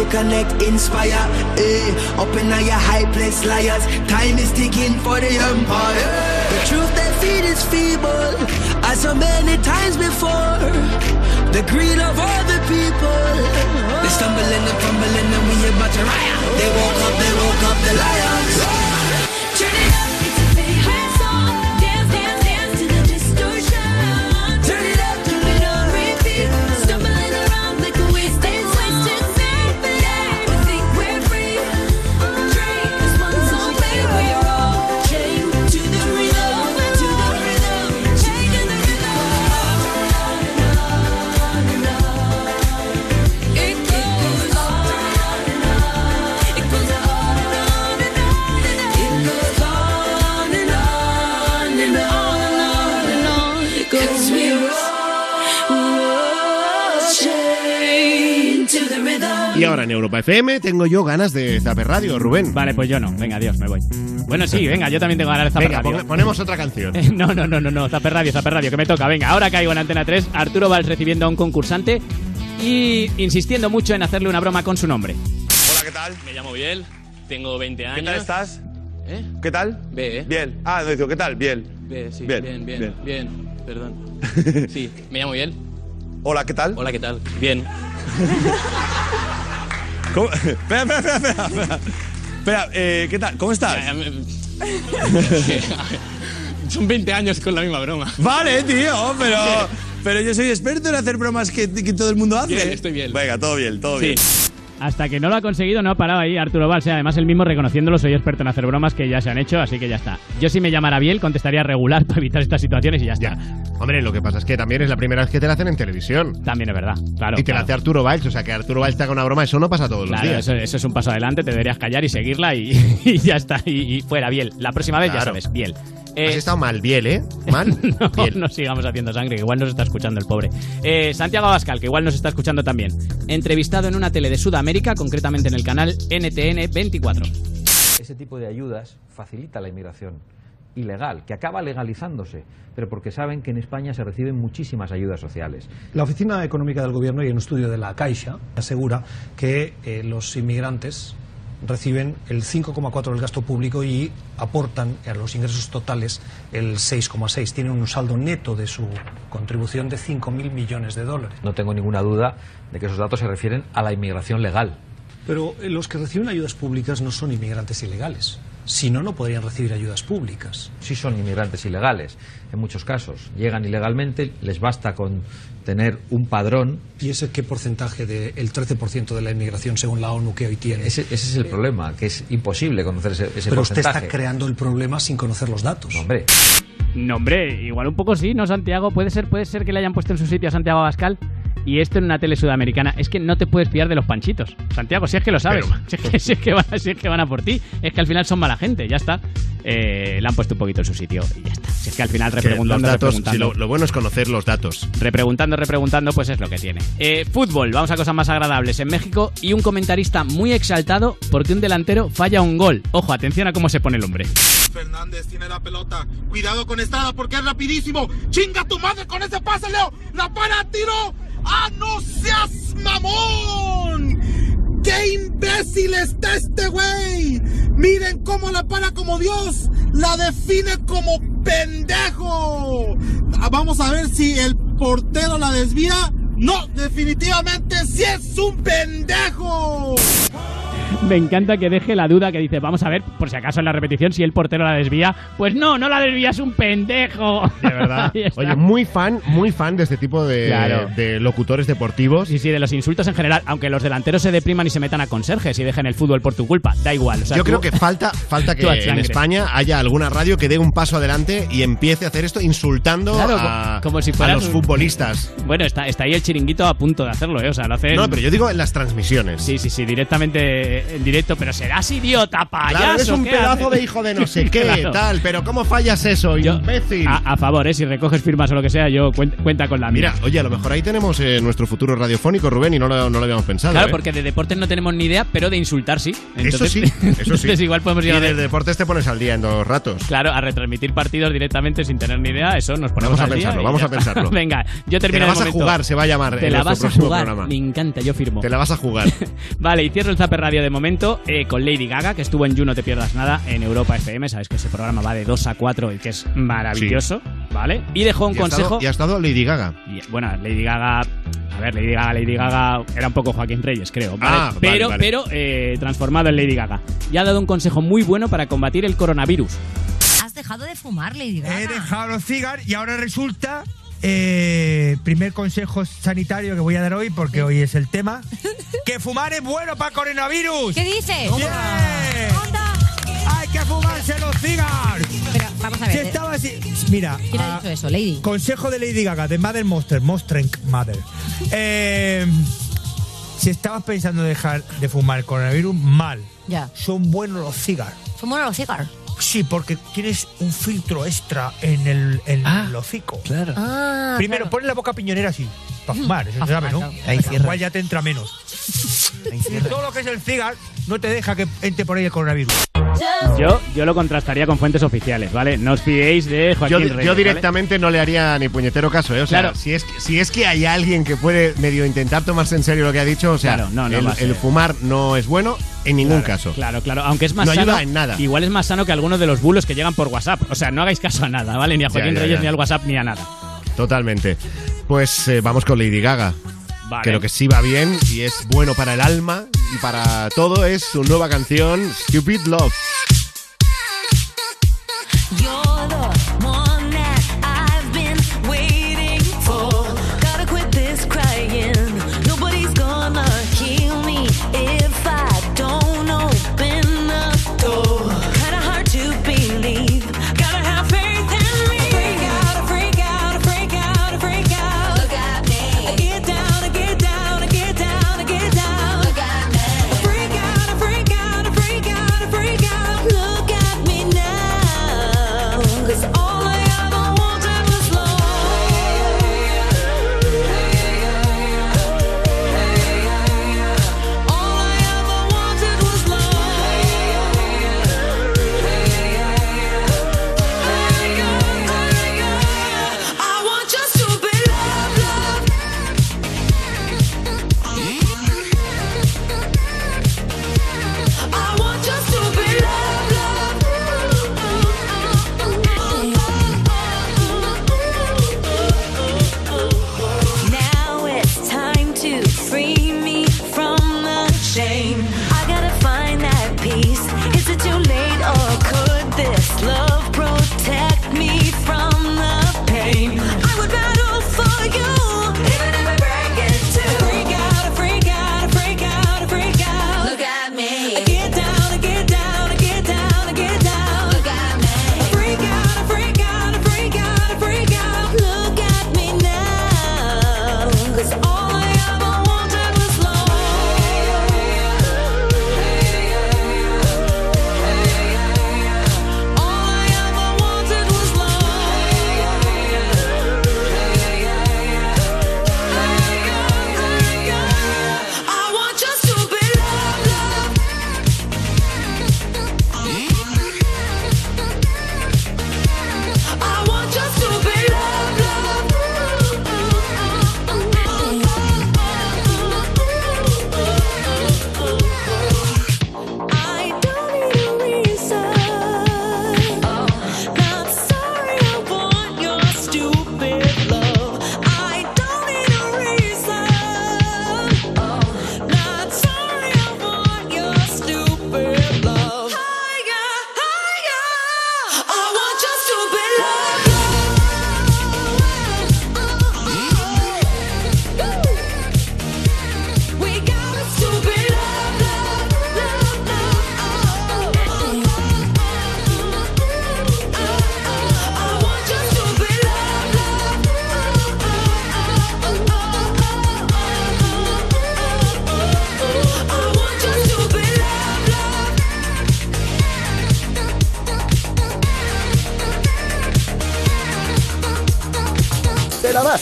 To connect, inspire. Eh, up in your high place, liars. Time is ticking for the empire. The truth they feed is feeble, as so many times before. The greed of all the people. They stumbling and fumbling, and we about to riot. They woke up, they woke up the lions. Y ahora en Europa FM tengo yo ganas de Zaper Radio, Rubén. Vale, pues yo no. Venga, adiós, me voy. Bueno, sí, venga, yo también tengo ganas de Zaper Venga, Radio. pon- ponemos otra canción. No, no, no, no, no, Zaper Radio, Zaper Radio, que me toca. Venga, ahora caigo en Antena 3. Arturo Valls recibiendo a un concursante y insistiendo mucho en hacerle una broma con su nombre. Hola, ¿qué tal? Me llamo Biel, tengo 20 años. ¿Qué tal estás? ¿Eh? ¿Qué tal? B, ¿eh? Bien. Ah, no digo, ¿qué tal? Bien. B, sí, Bien, bien, bien, bien. bien, perdón. Sí, me llamo Biel. Hola, ¿qué tal? Hola, ¿qué tal? Bien. ¿Cómo? Espera, espera, espera, espera. Espera, Espera, eh, ¿qué tal? ¿Cómo estás? Son 20 años con la misma broma. Vale, tío, pero, pero yo soy experto en hacer bromas que, que todo el mundo hace. Bien, estoy bien. Venga, todo bien, todo Sí. bien. Hasta que no lo ha conseguido, no ha parado ahí Arturo Valls. Y además, él mismo reconociéndolo, soy experto en hacer bromas que ya se han hecho, así que ya está. Yo si me llamara Biel, contestaría regular para evitar estas situaciones y ya está. Hombre, lo que pasa es que también es la primera vez que te la hacen en televisión. También es verdad, claro. y te la hace Arturo Valls, o sea que Arturo Valls te haga una broma, eso no pasa todos Claro, los días. eso, eso es un paso adelante, te deberías callar y seguirla y, y ya está, y, y fuera, Biel. La próxima vez ya sabes, Biel. Has estado mal, Biel, ¿eh? Mal. no, no sigamos haciendo sangre, que igual nos está escuchando el pobre. Eh, Santiago Abascal, que igual nos está escuchando también. Entrevistado en una tele de Sudamérica, concretamente en el canal NTN 24. Ese tipo de ayudas facilita la inmigración ilegal, que acaba legalizándose, pero porque saben que en España se reciben muchísimas ayudas sociales. La Oficina Económica del Gobierno y un estudio de la Caixa asegura que eh, los inmigrantes reciben el 5,4 del gasto público y aportan a los ingresos totales el 6,6. Tienen un saldo neto de su contribución de 5.000 millones de dólares. No tengo ninguna duda de que esos datos se refieren a la inmigración legal. Pero eh, los que reciben ayudas públicas no son inmigrantes ilegales. Si no, no podrían recibir ayudas públicas. Sí son inmigrantes ilegales, en muchos casos. Llegan ilegalmente, les basta con tener un padrón. ¿Y ese qué porcentaje del 13% de la inmigración según la ONU que hoy tiene? Ese, ese es el problema, que es imposible conocer ese, ese Pero usted porcentaje. está creando el problema sin conocer los datos. Hombre, No, hombre, igual un poco sí, ¿no, Santiago? Puede ser, puede ser que le hayan puesto en su sitio a Santiago Abascal. Y esto en una tele sudamericana es que no te puedes fiar de los panchitos. Santiago, si es que lo sabes. Si, es que, si es que van, si es que van a por ti. Es que al final son mala gente, ya está. Eh, le han puesto un poquito en su sitio y ya está. Si es que al final repreguntando, datos, repreguntando. lo, lo bueno es conocer los datos. Repreguntando, repreguntando, pues es lo que tiene. Eh, fútbol, vamos a cosas más agradables. En México y un comentarista muy exaltado porque un delantero falla un gol. Ojo, atención a cómo se pone el hombre. Fernández tiene la pelota. Cuidado con Estrada porque es rapidísimo. ¡Chinga tu madre con ese pase, Leo! ¡La para, tiro! ¡Ah, no seas mamón! ¡Qué imbécil está este güey! Miren cómo la para como Dios. La define como pendejo. Ah, Vamos a ver si el portero la desvía. No, definitivamente sí es un pendejo. Me encanta que deje la duda que dice, vamos a ver, por si acaso en la repetición, si el portero la desvía. Pues no, no la desvía, es un pendejo. De verdad. Oye, muy fan, muy fan de este tipo de, Claro. de locutores deportivos. Sí, sí, de los insultos en general, aunque los delanteros se depriman y se metan a conserjes y dejen el fútbol por tu culpa, da igual. o sea, Yo tú- creo que falta, falta que en. España haya alguna radio que dé un paso adelante y empiece a hacer esto insultando Claro, a, como si a los futbolistas. Bueno, está, está ahí el chiringuito a punto de hacerlo, ¿eh? O sea, lo hacen... No, pero yo digo en las transmisiones. Sí, sí, sí, directamente en directo, pero serás idiota, payaso. Claro, eres un ¿qué pedazo de hijo de no sé qué, Claro. tal, pero ¿cómo fallas eso, imbécil? A, a favor, ¿eh? Si recoges firmas o lo que sea, yo cuen- cuenta con la mía. Mira, oye, a lo mejor ahí tenemos eh, nuestro futuro radiofónico, Rubén, y no lo, no lo habíamos pensado. Claro, ¿eh? porque de deportes no tenemos ni idea, pero de insultar sí. Eso Entonces- sí, eso sí. entonces igual podemos ir y de deportes te pones al día en dos ratos. Claro, a retransmitir partidos directamente sin tener ni idea, eso nos ponemos Vamos a al pensarlo, vamos a pensarlo. Venga, yo Te termino la de vas a jugar, se va a llamar Te en la vas a próximo jugar, programa. me encanta, yo firmo. Te la vas a jugar. Vale, y cierro el Zaper Radio de momento eh, con Lady Gaga, que estuvo en You No Te Pierdas Nada en Europa FM. Sabes que ese programa va de 2 a 4 y que es maravilloso, ¿vale? Y dejó un Y ha estado- consejo. y ha estado Lady Gaga. Y, bueno, Lady Gaga. A ver, Lady Gaga, Lady Gaga era un poco Joaquín Reyes, creo. ¿vale? Ah, pero, vale. pero eh, transformado en Lady Gaga. Y ha dado un consejo muy bueno para combatir el coronavirus. Has dejado de fumar, Lady Gaga. He dejado los cigarros y ahora resulta. Eh, primer consejo sanitario que voy a dar hoy, porque hoy es el tema: que fumar es bueno para coronavirus. ¿Qué dices? ¡Bien! ¡Hay que fumarse los cigarros! Pero vamos a ver. Si ¿eh? estaba así. Mira. ¿Quién ha ah, dicho eso, Lady? Consejo de Lady Gaga, de Mother Monster, Monstrank Mother. Eh, si estabas pensando en dejar de fumar el coronavirus, mal. Ya. Son buenos los cigarros. Fumar los cigarros. Sí, porque tienes un filtro extra en el, en el hocico. Claro. Ah, Primero, claro. pon la boca piñonera así, para fumar, eso se sabe, ¿no? Ahí. Igual ya te entra menos. Y todo lo que es el cigar no te deja que entre por ahí el coronavirus. Yo, yo lo contrastaría con fuentes oficiales, ¿vale? No os fiéis de Joaquín Yo, Reyes. yo ¿vale? directamente no le haría ni puñetero caso, ¿eh? O sea, Claro. si, es, que- si es que hay alguien que puede medio intentar tomarse en serio lo que ha dicho, o sea, Claro, no, no el, fumar no es bueno en ningún Claro, caso. Claro, claro. Aunque es más No sano. ayuda en nada. Igual es más sano que algunos de los bulos que llegan por WhatsApp. O sea, no hagáis caso a nada, ¿vale? Ni a Joaquín ya, Reyes, ya. ni al WhatsApp, ni a nada. Totalmente. Pues eh, vamos con Lady Gaga. Vale. Que lo que sí va bien y es bueno para el alma y para todo es su nueva canción Stupid Love.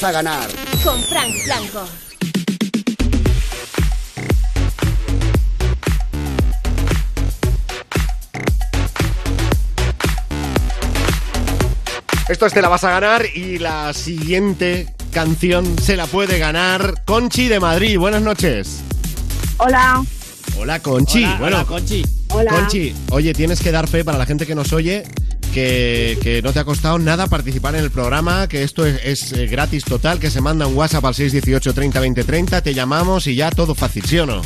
A ganar. Con Frank Blanco. Esto es Te la vas a ganar y la siguiente canción se la puede ganar Conchi de Madrid. Buenas noches. Hola. Hola Conchi. Hola, bueno, hola, Conchi. Hola. Conchi, oye, tienes que dar fe para la gente que nos oye que, que no te ha costado nada participar en el programa, que esto es, es, eh, gratis total, que se manda un WhatsApp al 618 30 20 30, te llamamos y ya todo fácil, ¿sí o no?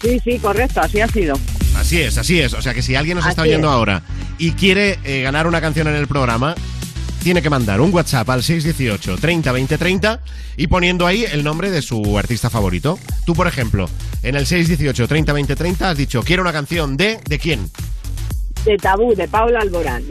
Sí, sí, correcto, así ha sido. Así es, así es. O sea que si alguien nos está oyendo es. ahora y quiere eh, ganar una canción en el programa, tiene que mandar un WhatsApp al 618 30 20 30 y poniendo ahí el nombre de su artista favorito. Tú, por ejemplo, en el 618 30 20 30 has dicho, quiero una canción de... ¿De quién? De tabú, de Paula Alborán.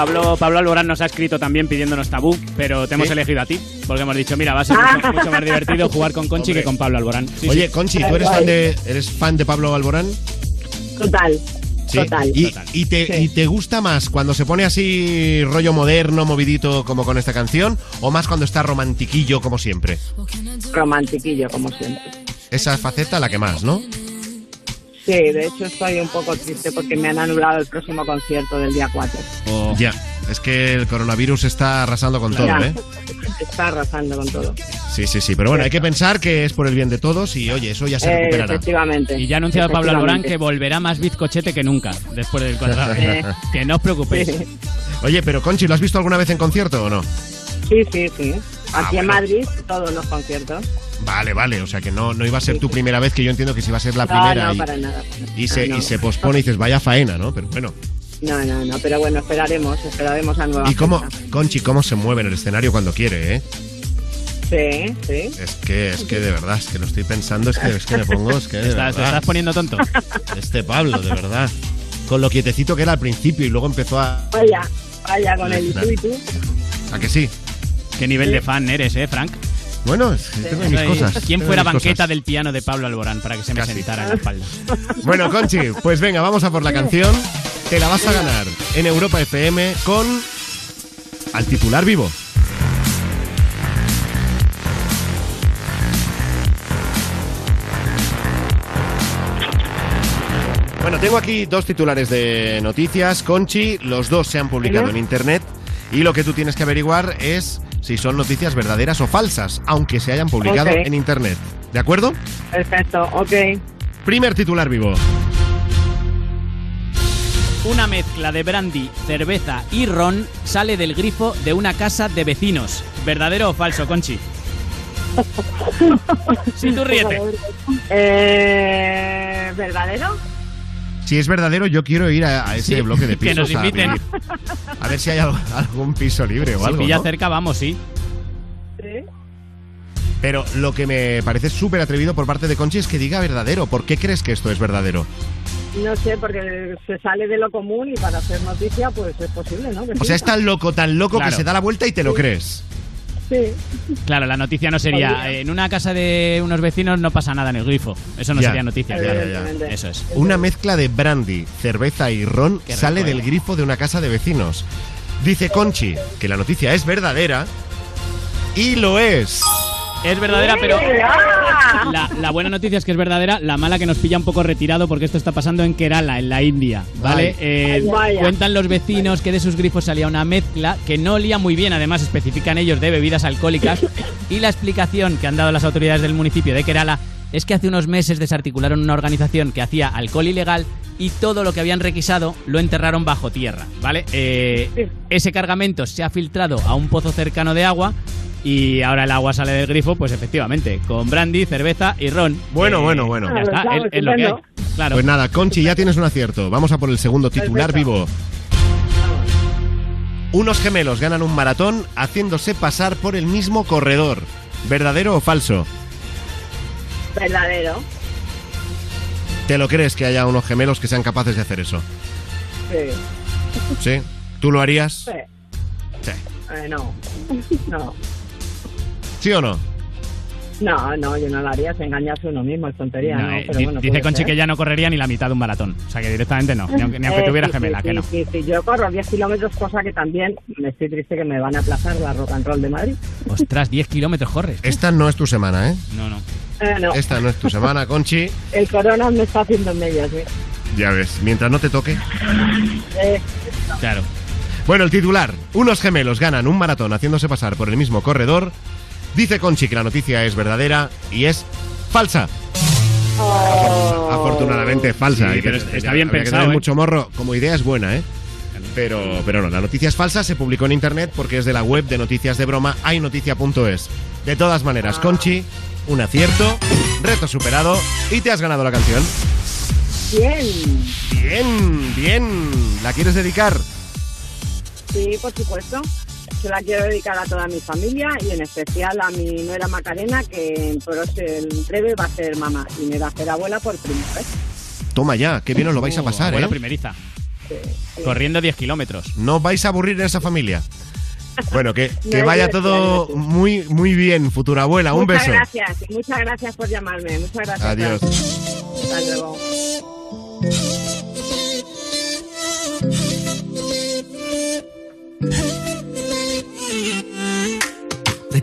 Pablo, Pablo Alborán nos ha escrito también pidiéndonos tabú, pero te hemos ¿Sí? elegido a ti, porque hemos dicho, mira, va a ser mucho, mucho más divertido jugar con Conchi Hombre. que con Pablo Alborán. Sí, Oye, sí. Conchi, ¿tú eres fan de, eres fan de Pablo Alborán? Total. Sí. Total. ¿Y, y te, ¿Y te gusta más cuando se pone así rollo moderno, movidito como con esta canción? ¿O más cuando está romantiquillo como siempre? Romantiquillo, como siempre. Esa faceta la que más, ¿no? Sí, de hecho estoy un poco triste porque me han anulado el próximo concierto del día 4. Ya, es que el coronavirus está arrasando con todo, Ya. ¿eh? Está arrasando con todo. Sí, sí, sí, pero bueno, hay que pensar que es por el bien de todos y oye, eso ya se Eh, recuperará. efectivamente. Y ya ha anunciado Pablo Alborán que volverá más bizcochete que nunca después del contrato. Eh. que no os preocupéis. Oye, pero Conchi, ¿lo has visto alguna vez en concierto o no? Sí, sí, sí. Ah, Aquí en bueno. Madrid, todos los conciertos. Vale, vale, o sea que no, no iba a ser tu primera vez, que yo entiendo que sí iba a ser la no, primera no, y, para nada. y se, No, y se pospone y dices, vaya faena, ¿no? Pero bueno. No, no, no, pero bueno, esperaremos, esperaremos a nueva ¿Y cómo, fecha. Conchi, cómo se mueve en el escenario cuando quiere, eh? Sí, sí. Es que, es que de verdad, es que lo estoy pensando, es que, es que me pongo, es que de te estás poniendo tonto. Este Pablo, de verdad. Con lo quietecito que era al principio y luego empezó a... Vaya, vaya con el y tú y tú. ¿A que sí? ¿Qué nivel de fan eres, eh, Frank? Bueno, tengo mis cosas. ¿Quién tengo fue la mis banqueta cosas. del piano de Pablo Alborán para que se me sentara en la espalda? Bueno, Conchi, pues venga, vamos a por la canción. Te la vas a ganar en Europa FM con al titular vivo. Bueno, tengo aquí dos titulares de noticias, Conchi, los dos se han publicado en internet y lo que tú tienes que averiguar es si son noticias verdaderas o falsas, aunque se hayan publicado en internet. ¿De acuerdo? Perfecto, ok. Primer titular vivo. Una mezcla de brandy, cerveza y ron sale del grifo de una casa de vecinos. ¿Verdadero o falso, Conchi? Sí, tú ríete. Eh, ¿Verdadero? Si es verdadero, yo quiero ir a, a ese Sí, bloque de que pisos nos a inviten. vivir. A ver si hay algo- algún piso libre o Si algo. pilla ¿no? cerca, vamos, sí. Sí. Pero lo que me parece súper atrevido por parte de Conchi es que diga verdadero. ¿Por qué crees que esto es verdadero? No sé, porque se sale de lo común y para hacer noticia, pues es posible, ¿no? Que O sea, es tan loco, tan loco Claro. que se da la vuelta y te lo crees. Sí. Claro, la noticia no sería eh, en una casa de unos vecinos no pasa nada en el grifo. Eso no Ya. sería noticia. Ya, claro. ya, ya. Eso es. Una mezcla de brandy, cerveza y ron Qué sale rico, del eh. grifo de una casa de vecinos. Dice Conchi que la noticia es verdadera y lo es. Es verdadera, pero ¡Ah! la, la buena noticia es que es verdadera, la mala que nos pilla un poco retirado porque esto está pasando en Kerala, en la India, ¿vale? Eh, cuentan los vecinos que de sus grifos salía una mezcla que no olía muy bien, además especifican ellos de bebidas alcohólicas y la explicación que han dado las autoridades del municipio de Kerala es que hace unos meses desarticularon una organización que hacía alcohol ilegal y todo lo que habían requisado lo enterraron bajo tierra, ¿vale? Eh, ese cargamento se ha filtrado a un pozo cercano de agua y ahora el agua sale del grifo, pues efectivamente, con brandy, cerveza y ron. Bueno, Eh, bueno, bueno. Ya está, es, es lo que hay. Claro. Pues nada, Conchi, ya tienes un acierto. Vamos a por el segundo titular vivo. Unos gemelos ganan un maratón haciéndose pasar por el mismo corredor. ¿Verdadero o falso? Verdadero. ¿Te lo crees que haya unos gemelos que sean capaces de hacer eso? Sí. ¿Sí? ¿Tú lo harías? Sí. Eh, no, no, ¿Sí o no? no, no, yo no lo haría, se engañarse uno mismo, es tontería, No, ¿no? eh, Pero di- bueno, dice Conchi ser. que ya no correría ni la mitad de un maratón. O sea que directamente no. Ni aunque, ni aunque Eh, tuviera sí, gemela, sí, que no. Sí, sí, yo corro 10 kilómetros, cosa que también me estoy triste que me van a aplazar la rock and roll de Madrid. Ostras, 10 kilómetros corres. Esta no es tu semana, ¿eh? No, no. Eh, no, Esta no es tu semana, Conchi. el corona me está haciendo en medias, ¿eh? Ya ves, mientras no te toque. Eh, Claro. Bueno, el titular. Unos gemelos ganan un maratón haciéndose pasar por el mismo corredor. Dice Conchi que la noticia es verdadera y es falsa. Afortunadamente falsa. Sí, Y pero que- está bien que pensado, tener ¿eh? mucho morro. Como idea es buena, ¿eh? Pero, pero no, la noticia es falsa, se publicó en internet porque es de la web de noticias de broma haynoticia.es. De todas maneras, Conchi, un acierto, reto superado y te has ganado la canción. bien, Bien, bien. ¿La quieres dedicar? sí, por supuesto. Se la quiero dedicar a toda mi familia y en especial a mi nuera Macarena, que en breve va a ser mamá y me va a hacer abuela por primera vez. Toma ya, qué bien os lo vais a Uh, pasar, abuela ¿eh? primeriza. Corriendo 10 kilómetros. No vais a aburrir en esa familia. Bueno, que, que vaya todo muy, muy bien, futura abuela. Un muchas beso. gracias, y muchas gracias por llamarme. Muchas gracias. Adiós. Hasta luego.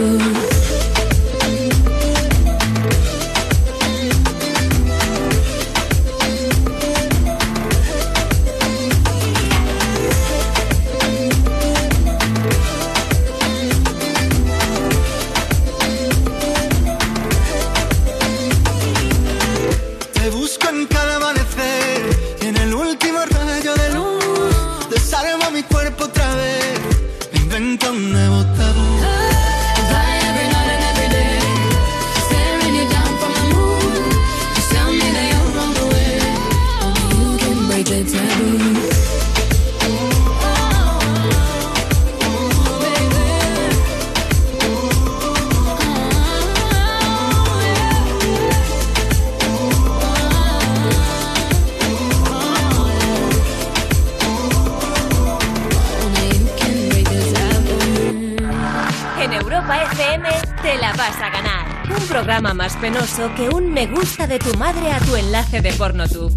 The que un me gusta de tu madre a tu enlace de PornoTube.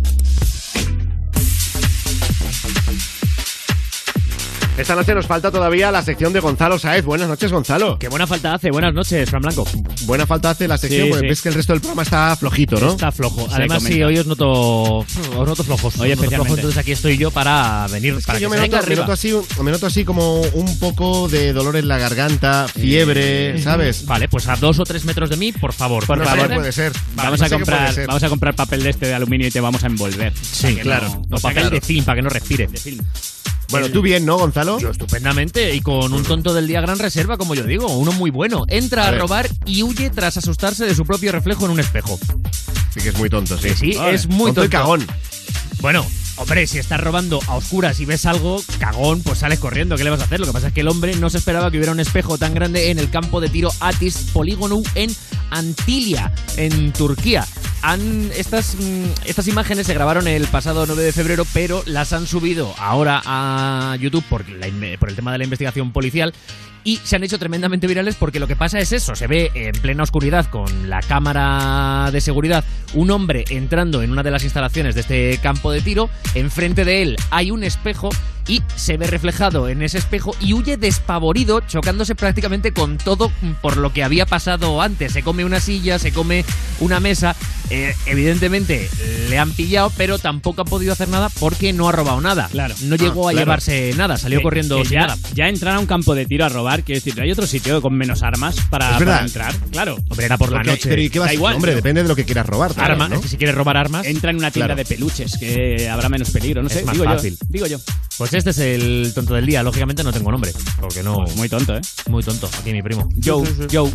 Esta noche nos falta todavía la sección de Gonzalo Saez. Buenas noches, Gonzalo. Qué buena falta hace. Buenas noches, Fran Blanco. Buena falta hace la sección Sí, porque sí. ves que el resto del programa está flojito, ¿no? Está flojo. Se Además, comenta. sí, hoy os noto, os noto flojos. Hoy especialmente. flojos, entonces aquí estoy yo para venir, Es para que yo que me noto, me, noto así, me noto así como un poco de dolor en la garganta, fiebre, Eh, ¿sabes? Vale, pues a dos o tres metros de mí, por favor. Por ¿No favor, puede ser. Vamos, No a sé comprar, puede ser. vamos a comprar papel de este de aluminio y te vamos a envolver. Sí, claro. no- O papel claro. de film para que no respire. De film. Bueno, tú bien, ¿no, Gonzalo? Yo estupendamente y con un tonto del día gran reserva, como yo digo, uno muy bueno. Entra A robar y huye tras asustarse de su propio reflejo en un espejo. Sí que es muy tonto, sí. Sí, Vale. es muy Tonto y tonto. cagón. Bueno, hombre, si estás robando a oscuras y ves algo, cagón, pues sales corriendo. ¿Qué le vas a hacer? Lo que pasa es que el hombre no se esperaba que hubiera un espejo tan grande en el campo de tiro Atis Polígono en Antilia, en Turquía. Estas, mm, estas imágenes se grabaron el pasado 9 de febrero, pero las han subido ahora a YouTube por el tema de la investigación policial y se han hecho tremendamente virales porque lo que pasa es eso, se ve en plena oscuridad con la cámara de seguridad un hombre entrando en una de las instalaciones de este campo de tiro, enfrente de él hay un espejo y se ve reflejado en ese espejo y huye despavorido, chocándose prácticamente con todo por lo que había pasado antes. Se come una silla, se come una mesa. Eh, evidentemente le han pillado, pero tampoco ha podido hacer nada porque no ha robado nada. Claro. No llegó Ah, a claro. llevarse nada, salió Que- corriendo que sin ya, nada. ya entrar a un campo de tiro a robar, quiero decir, hay otro sitio con menos armas para, Es para verdad. entrar. Claro. Hombre, era por la noche. Pero ¿y qué vas Da igual, Hombre, pero- depende de lo que quieras robar. también, Arma, ¿no? es que si quieres robar armas. Entra en una tienda Claro. de peluches, que habrá menos peligro. No Es sé, más digo fácil. yo. Digo yo. Pues este es el tonto del día. Lógicamente no tengo nombre. Porque no. Muy tonto, ¿eh? Muy tonto. Aquí mi primo. Joe, Joe.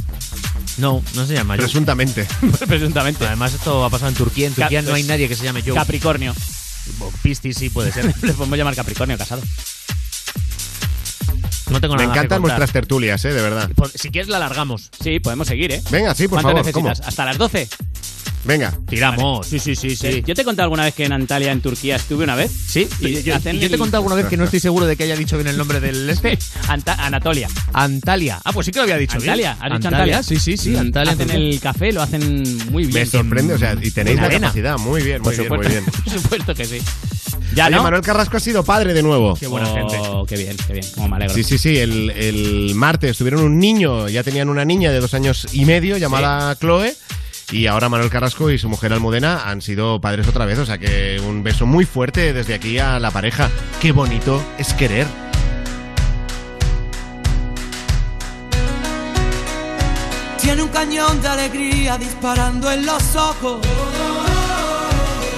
No, no se llama Joe. Presuntamente. Presuntamente. Además, esto ha pasado en Turquía. En Turquía no hay pues, nadie que se llame Joe. Capricornio. O Piscis sí puede ser. Le podemos llamar Capricornio casado. No tengo Me nada que encantan vuestras tertulias, ¿eh? De verdad. Si quieres la alargamos. Sí, podemos seguir, ¿eh? Venga, sí, por ¿Cuánto favor. necesitas? ¿cómo? ¿Hasta las 12? Venga. Tiramos. Sí, sí, sí, sí. Yo te he contado alguna vez que en Antalya, en Turquía, estuve una vez. Sí, Y y yo, hacen y yo te he contado alguna vez que no estoy seguro de que haya dicho bien el nombre del este. Anta- Anatolia. Antalya. Ah, pues sí que lo había dicho Antalya, bien. has dicho Antalya. Sí, sí, sí. Antalya. Hacen el café, lo hacen muy bien. Me sorprende, o sea, y tenéis En la arena. capacidad. Muy bien, muy Por bien, muy supuesto, bien. por supuesto que sí. Ya, Oye, ¿no? Manuel Carrasco ha sido padre de nuevo. Qué buena gente. Qué bien, qué bien. Cómo me alegro. Sí, sí, sí. El, el martes tuvieron un niño, ya tenían una niña de dos años y medio llamada Chloe. Y ahora Manuel Carrasco y su mujer Almudena han sido padres otra vez. O sea que un beso muy fuerte desde aquí a la pareja. Qué bonito es querer. Tiene un cañón de alegría disparando en los ojos.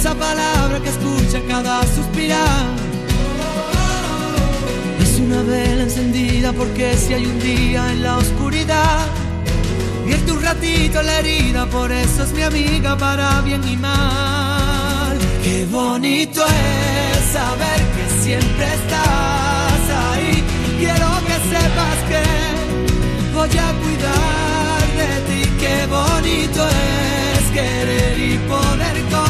Es esa palabra que escucha cada suspirar. Es una vela encendida porque si hay un día en la oscuridad, vierte un ratito la herida, por eso es mi amiga para bien y mal. Qué bonito es saber que siempre estás ahí. Quiero que sepas que voy a cuidar de ti. Qué bonito es querer y poder confiar.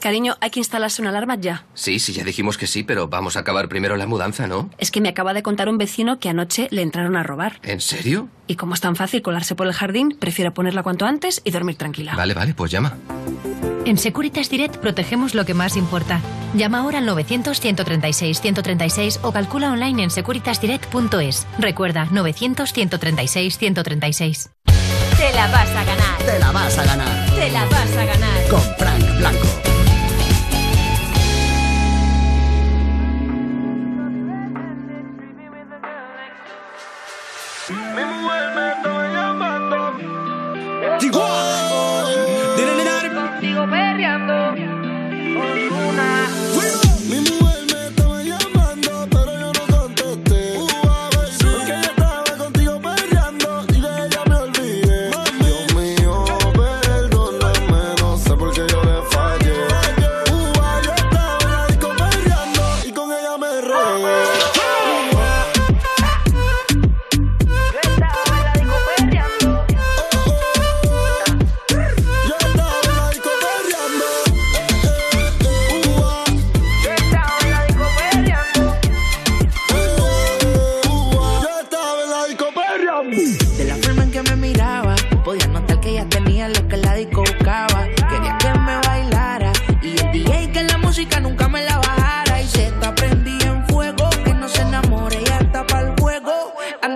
Cariño, hay que instalarse una alarma ya. Sí, sí, ya dijimos que sí, pero vamos a acabar primero la mudanza, ¿no? Es que me acaba de contar un vecino que anoche le entraron a robar. ¿En serio? Y como es tan fácil colarse por el jardín, prefiero ponerla cuanto antes y dormir tranquila. Vale, vale, pues llama. En Securitas Direct protegemos lo que más importa. Llama ahora al 900-136-136 o calcula online en securitasdirect.es. Recuerda, 900-136-136. Te la vas a ganar. Te la vas a ganar. Te la vas a ganar. Con Frank Blanco. Contigo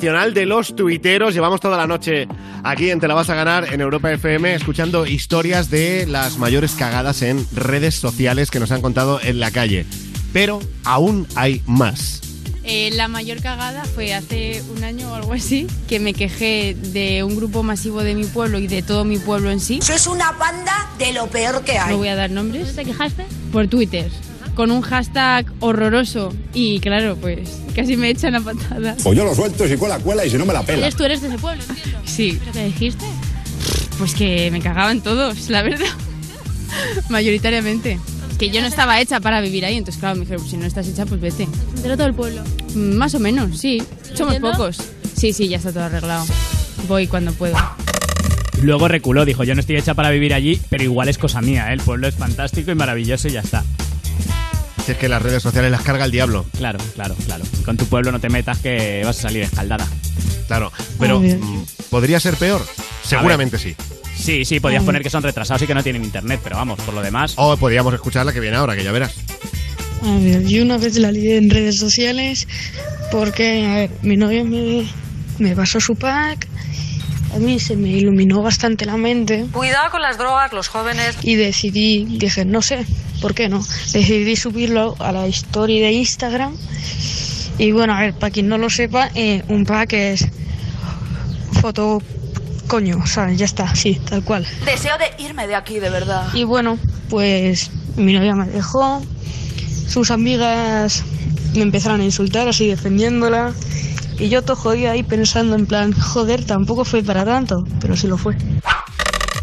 Internacional de los Tuiteros. Llevamos toda la noche aquí en Te la vas a ganar en Europa FM escuchando historias de las mayores cagadas en redes sociales que nos han contado en la calle. Pero aún hay más. Eh, la mayor cagada fue hace un año o algo así, que me quejé de un grupo masivo de mi pueblo y de todo mi pueblo en sí. Sois una banda de lo peor que hay. No voy a dar nombres. ¿Te quejaste? Por Twitter. Con un hashtag horroroso. Y claro, pues casi me echan a patadas. Pues yo lo suelto si cuela, cuela y si no me la pela. ¿Eres tú eres de ese pueblo? Sí. ¿Qué dijiste? Pues que me cagaban todos, la verdad. Mayoritariamente. Que yo no estaba hecha para vivir ahí, entonces claro, me dijeron, si no estás hecha, pues vete. ¿De todo el pueblo? Más o menos, sí. Somos ¿Entiendo? pocos. Sí, sí, ya está todo arreglado. Voy cuando puedo. Luego reculó, dijo, yo no estoy hecha para vivir allí, pero igual es cosa mía, ¿eh? el pueblo es fantástico y maravilloso y ya está. Si es que las redes sociales las carga el diablo. Claro, claro, claro. Con tu pueblo no te metas que vas a salir escaldada. Claro, pero mm, ¿podría ser peor? Seguramente sí. Sí, sí, podías poner que son retrasados y que no tienen internet, pero vamos, por lo demás... O podríamos escuchar la que viene ahora, que ya verás. A ver, yo una vez la lié en redes sociales porque, a ver, mi novia me, me pasó su pack, a mí se me iluminó bastante la mente Cuidado con las drogas, los jóvenes. y decidí, dije, no sé, ¿por qué no? Decidí subirlo a la story de Instagram y bueno, a ver, para quien no lo sepa, eh, un pack es foto coño, o sea, ya está, sí, tal cual. Deseo de irme de aquí, de verdad. Y bueno, pues mi novia me dejó, sus amigas me empezaron a insultar así defendiéndola y yo todo jodido ahí pensando en plan, joder, tampoco fue para tanto, pero sí lo fue.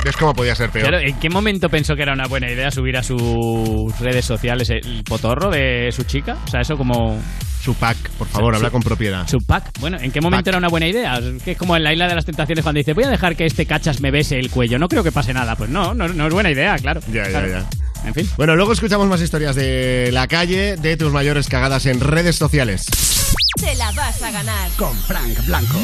¿Ves cómo podía ser peor? Claro, ¿En qué momento pensó que era una buena idea subir a sus redes sociales el potorro de su chica? O sea, eso como... Su pack, por favor, habla con propiedad. Su pack. Bueno, ¿en qué momento era una buena idea? Es que es como en la isla de las tentaciones cuando dice, voy a dejar que este cachas me bese el cuello. No creo que pase nada. Pues no, no, no es buena idea, claro. Ya, ya, ya. En fin. Bueno, luego escuchamos más historias de la calle, de tus mayores cagadas en redes sociales. Te la vas a ganar. Con Frank Blanco.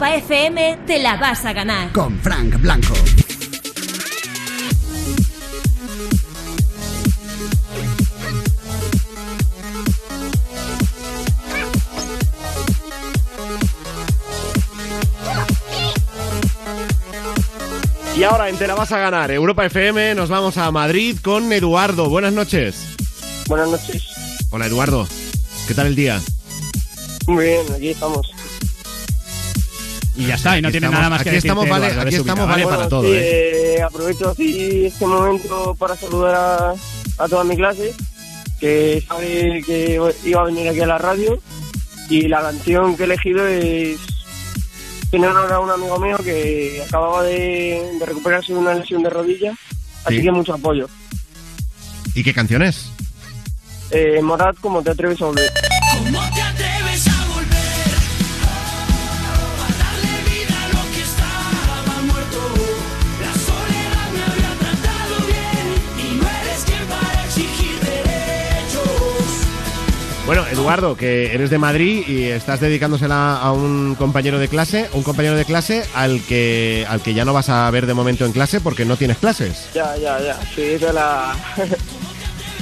Europa FM te la vas a ganar. Con Frank Blanco. Y ahora en Te la vas a ganar, Europa FM, nos vamos a Madrid con Eduardo. Buenas noches. Buenas noches. Hola Eduardo, ¿qué tal el día? Muy bien, aquí estamos. Y ya está, y no Aquí tiene estamos- nada más que aquí decirte, estamos, vale- Eduardo, aquí estamos, vale para todo, ¿eh? eh, aprovecho así este momento para saludar a, a toda mi clase, que sabe que iba a venir aquí a la radio. Y la canción que he elegido es en honor a un amigo mío que acababa de, de recuperarse de una lesión de rodilla. Así Sí. que mucho apoyo. ¿Y qué canciones? Eh, Morad, como te atreves a volver? Eduardo, que eres de Madrid y estás dedicándosela a un compañero de clase, un compañero de clase al que al que ya no vas a ver de momento en clase porque no tienes clases. Ya, ya, ya. Sí, esa es la.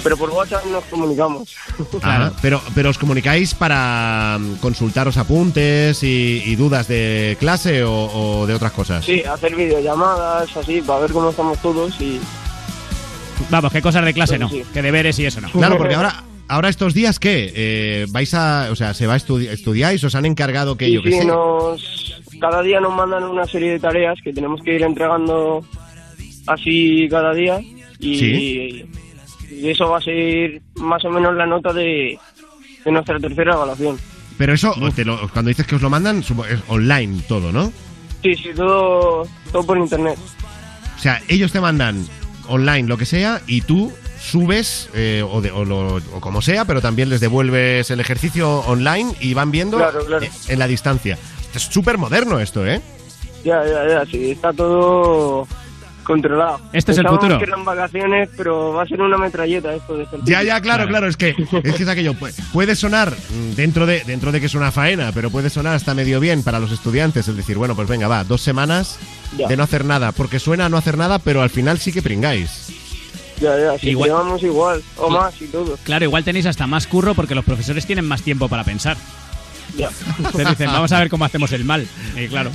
Pero por WhatsApp nos comunicamos. Ah, pero, pero os comunicáis para mm, consultaros apuntes y, y dudas de clase o, o de otras cosas. Sí, hacer videollamadas, así, para ver cómo estamos todos y. Vamos, qué cosas de clase Pero no, sí. que deberes y eso no. Claro, porque ahora, ahora estos días, ¿qué? Eh, ¿Vais a, o sea, se va a estudi- estudiáis? ¿Os han encargado que Sí, yo sí, sé? nos, cada día nos mandan una serie de tareas que tenemos que ir entregando así cada día y, y eso va a ser más o menos la nota de, de nuestra tercera evaluación. Pero eso, te lo- cuando dices que os lo mandan, es online todo, ¿no? Sí, sí, todo, todo por internet. O sea, ellos te mandan online lo que sea y tú subes eh, o, de- o lo- o como sea, pero también les devuelves el ejercicio online y van viendo Claro, claro. eh, en la distancia. Es súper moderno esto, ¿eh? Ya, ya, ya, sí, está todo controlado. Este es el futuro. que eran vacaciones, pero va a ser una metralleta esto de. Ya, ya, claro, claro, es que es que es aquello. pu- Puede sonar dentro de dentro de que es una faena, pero puede sonar hasta medio bien para los estudiantes. Es decir, bueno, pues venga, va, dos semanas Ya. de no hacer nada, porque suena a no hacer nada, pero al final sí que pringáis. Ya, ya, sí, Igual- llevamos igual, o más y todo. Claro, igual tenéis hasta más curro porque los profesores tienen más tiempo para pensar. Ya. Entonces dicen, vamos a ver cómo hacemos el mal. Y claro.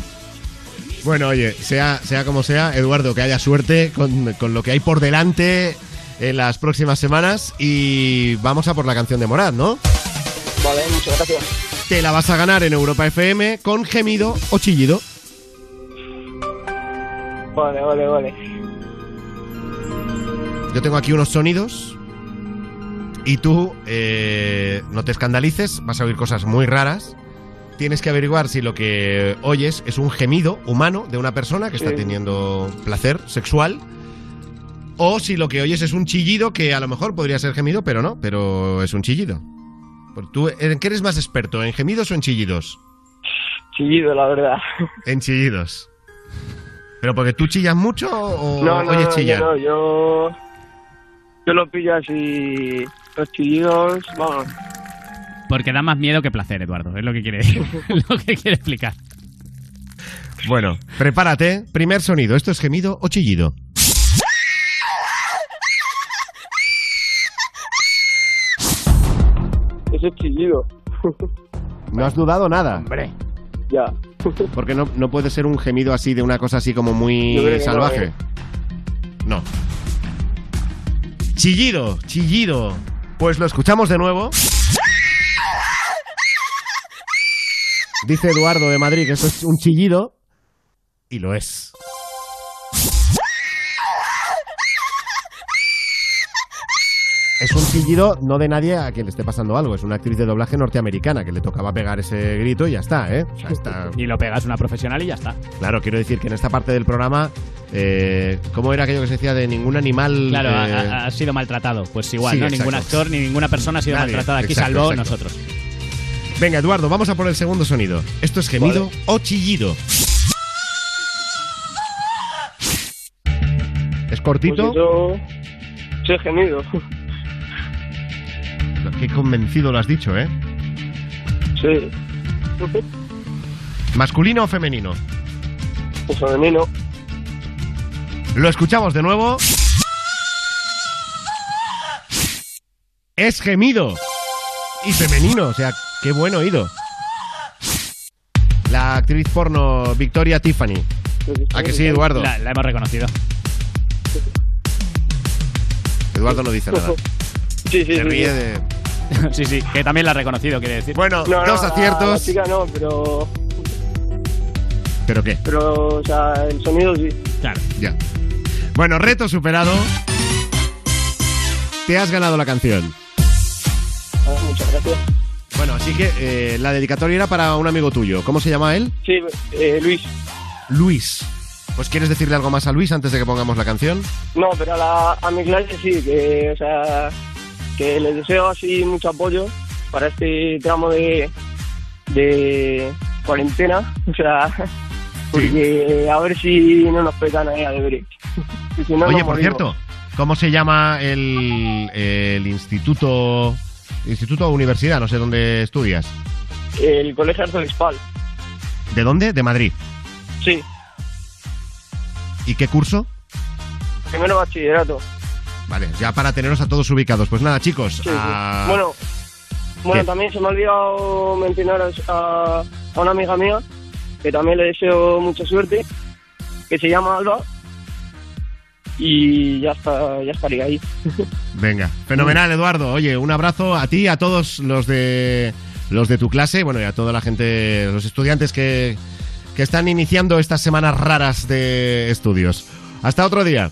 Bueno, oye, sea, sea como sea, Eduardo, que haya suerte con, con lo que hay por delante en las próximas semanas y vamos a por la canción de Morad, ¿no? Vale, muchas gracias. Te la vas a ganar en Europa FM con gemido o chillido. Vale, vale, vale. Yo tengo aquí unos sonidos y tú eh, no te escandalices, vas a oír cosas muy raras tienes que averiguar si lo que oyes es un gemido humano de una persona que está teniendo placer sexual o si lo que oyes es un chillido que a lo mejor podría ser gemido, pero no, pero es un chillido. ¿Tú en qué eres más experto, en gemidos o en chillidos? Chillido, la verdad. En chillidos. ¿Pero porque tú chillas mucho o No, no, oyes chillar? no, yo... Yo lo pillo así... Los chillidos, vamos. Porque da más miedo que placer, Eduardo. Es lo que quiere, lo que quiere explicar. Bueno, prepárate. Primer sonido. ¿Esto es gemido o chillido? Eso es chillido. No has dudado nada. Hombre. Ya. Porque no, no puede ser un gemido así de una cosa así como muy salvaje. ¿eh? No. Chillido, chillido. Pues lo escuchamos de nuevo. Dice Eduardo de Madrid que esto es un chillido. Y lo es. Es un chillido no de nadie a quien le esté pasando algo. Es una actriz de doblaje norteamericana que le tocaba pegar ese grito y ya está, ¿eh? O sea, está... Y lo pegas una profesional y ya está. Claro, quiero decir que en esta parte del programa, eh, ¿cómo era aquello que se decía de ningún animal? Claro, eh, ha, ha- ha sido maltratado. Pues igual, Sí, ¿no? exacto. Ningún actor ni ninguna persona ha sido Nadie, maltratada aquí, exacto, salvo exacto. nosotros. Venga, Eduardo, vamos a por el segundo sonido. ¿Esto es gemido o chillido? ¿Es cortito? Pues eso... Eso es gemido. Qué convencido lo has dicho, ¿eh? Sí. ¿Masculino o femenino? Pues femenino. Lo escuchamos de nuevo. Es gemido. Y femenino, o sea, qué buen oído. La actriz porno Victoria Tiffany. ¿A que sí, Eduardo? La, la hemos reconocido. Eduardo no dice nada. Sí, sí, Se sí, ríe sí. de... sí, sí, que también la ha reconocido, quiere decir. Bueno, No, dos aciertos. La chica no, pero... ¿Pero qué? Pero, o sea, el sonido sí. Claro. Ya. Bueno, reto superado. Te has ganado la canción. Ah, muchas gracias. Bueno, así que eh, la dedicatoria era para un amigo tuyo. ¿Cómo se llama él? Sí, eh, Luis. Luis. Pues ¿quieres decirle algo más a Luis antes de que pongamos la canción? No, pero a, la, a mi clase sí, que, o sea, que les deseo así mucho apoyo para este tramo de, de cuarentena, o sea, porque a ver si no nos petan ahí a deberes. Si no, Oye, por cierto, ¿cómo se llama el, el instituto... Instituto o universidad? No sé dónde estudias. El colegio Arzobispal, ¿De dónde? De Madrid. sí, ¿Y qué curso? primero bachillerato. Vale, ya para teneros a todos ubicados. Pues nada, chicos. Sí, sí. a- Bueno, bueno, ¿Qué? también se me ha olvidado mencionar a, a una amiga mía que también le deseo mucha suerte, que se llama Alba. Y ya está, ya estaría ahí. Venga, fenomenal, Eduardo. Oye, un abrazo a ti, y a todos los de los de tu clase, bueno, y a toda la gente, los estudiantes que, que están iniciando estas semanas raras de estudios. Hasta otro día.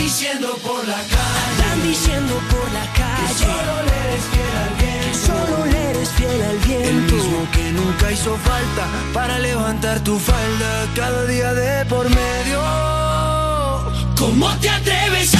Diciendo por la calle. Andan diciendo por la calle. Que solo le eres fiel al viento. Que solo le eres fiel al viento. El mismo que nunca hizo falta para levantar tu falda cada día de por medio. ¿Cómo te atreves a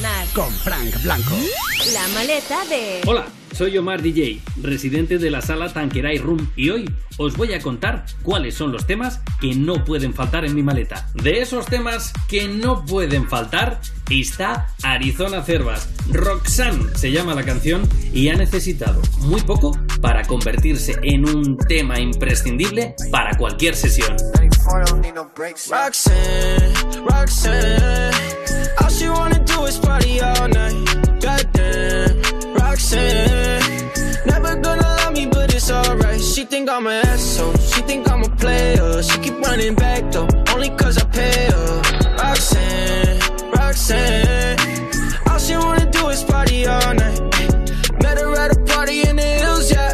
ganar. Con Frank Blanco. La maleta de... Hola, soy Omar DJ, residente de la sala Tanqueray Room y hoy os voy a contar cuáles son los temas que no pueden faltar en mi maleta. De esos temas que no pueden faltar está Arizona Cervas. Roxanne se llama la canción y ha necesitado muy poco para convertirse en un tema imprescindible para cualquier sesión. Roxanne, Roxanne, is party all night. Goddamn, Roxanne, never gonna love me, but it's alright. She think I'm an asshole, she think I'm a player. She keep running back though, only cause I pay her. Roxanne, Roxanne, all she wanna do is party all night. Met her at a party in the hills, yeah.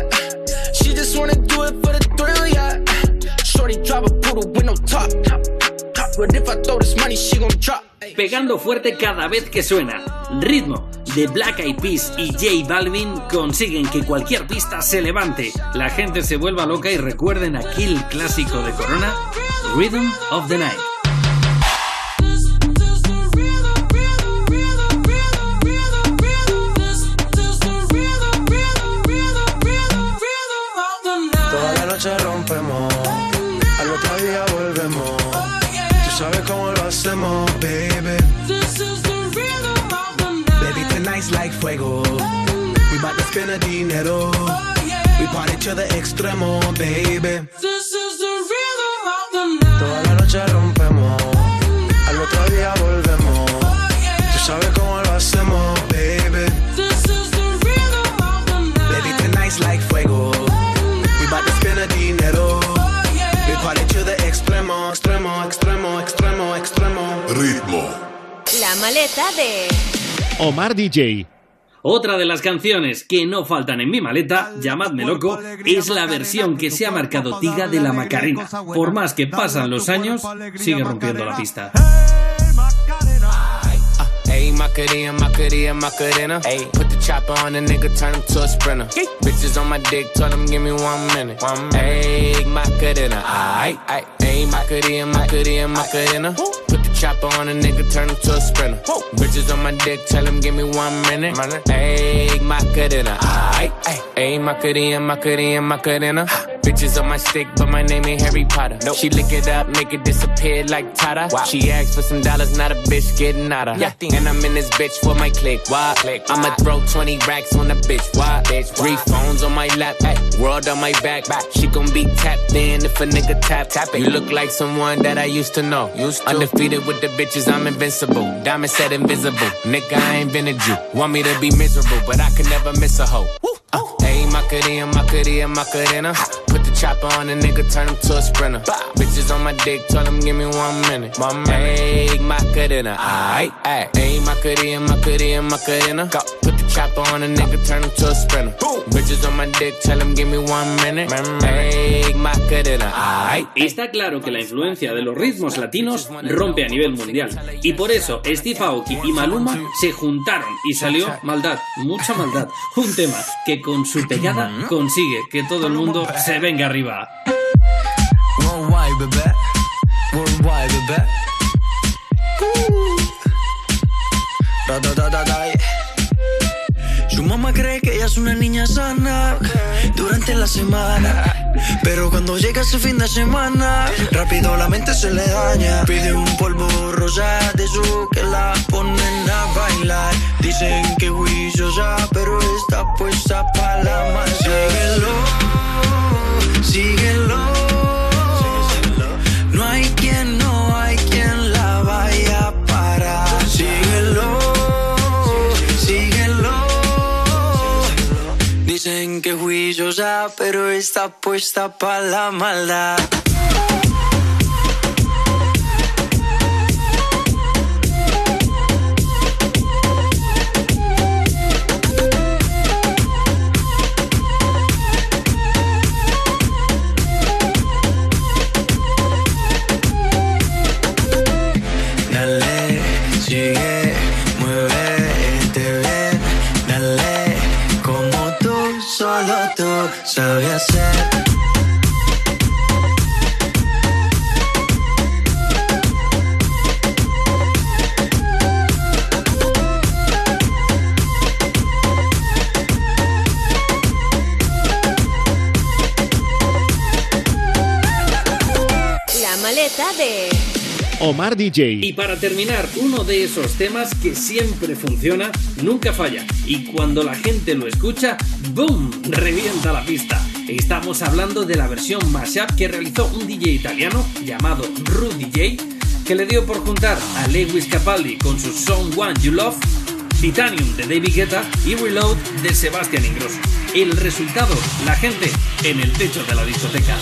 She just wanna do it for the thrill, yeah. Shorty drive a poodle with no top. But if I throw this money, she gon' drop. Pegando fuerte cada vez que suena. Ritmo de Black Eyed Peas y J Balvin consiguen que cualquier pista se levante, la gente se vuelva loca y recuerden aquel clásico de Corona, Rhythm of the Night. Toda la noche rompemos, al otro día volvemos. Tú sabes cómo lo hacemos, baby. Baby, tonight's like fuego. We bout to spend a dinero. We party to the extremo, baby. Toda la noche rompemos, al otro día volvemos. Tú sabes cómo lo hacemos, baby. Baby, tonight's like fuego. We bout to spend a dinero. We party to the extremo, extremo, extremo, extremo, extremo. Ritmo. La maleta de... Omar DJ. Otra de las canciones que no faltan en mi maleta, llamadme loco, es la versión que se ha marcado Tiga de la Macarena. Por más que pasan los años, sigue rompiendo la pista. Ayy, Macarena, Macarena, Macarena. Ayy, put the chopper on the nigga, turn him to a sprinter. Bitches on my dick, tell them give me one minute. One Ayy, Macarena, aight. Ayy, Macarena, Macarena, Macarena. Chopper on a nigga, turn him to a sprinter. Bitches on my dick, tell them give me one minute. Ayy, Macarena, aight. Ayy, Macarena, Macarena, Macarena. Bitches on my stick, but my name ain't Harry Potter. Nope. She lick it up, make it disappear like Tata. She asked for some dollars, not a bitch getting out of. And I'm in this bitch for my click. Why? click. I'ma throw 20 racks on a bitch. Why? bitch Three phones on my lap, ay, world on my back. She gon' be tapped in if a nigga tap. tap it. You look like someone that I used to know. Undefeated with the bitches, I'm invincible. Diamond said invisible. Nigga, I ain't been a Jew. Want me to be miserable, but I can never miss a hoe. Uh, Hey, Macarena, Macarena, Macarena. Put the chopper on a nigga, turn him to a sprinter. Bitches on my dick, tell them give me one minute. Minute. Hey, Macarena, aight, aight. Hey, Macarena, Macarena, Macarena. Go. Put the chopper on a nigga, turn him to a sprinter. Bitches on my dick, tell them give me one minute. Hey, Macarena, aight. Está claro que la influencia de los ritmos latinos rompe a nivel mundial. Y por eso Steve Aoki y Maluma se juntaron y salió Maldad, mucha maldad. Un tema que con su pegada consigue que todo el mundo se venga arriba. Mamá cree que ella es una niña sana durante la semana. Pero cuando llega ese fin de semana, rápido la mente se le daña. Pide un polvo rosa de su que la ponen a bailar. Dicen que juiciosa, pero está puesta para la más. Síguelo, síguelo. Pero está puesta para la maldad. La maleta de Omar DJ. Y para terminar, uno de esos temas que siempre funciona, nunca falla. Y cuando la gente lo escucha, ¡boom! revienta la pista. Estamos hablando de la versión mashup que realizó un DJ italiano llamado Ru DJ, que le dio por juntar a Lewis Capaldi con su Song One You Love, Titanium de David Guetta y Reload de Sebastian Ingrosso. El resultado, la gente en el techo de la discoteca.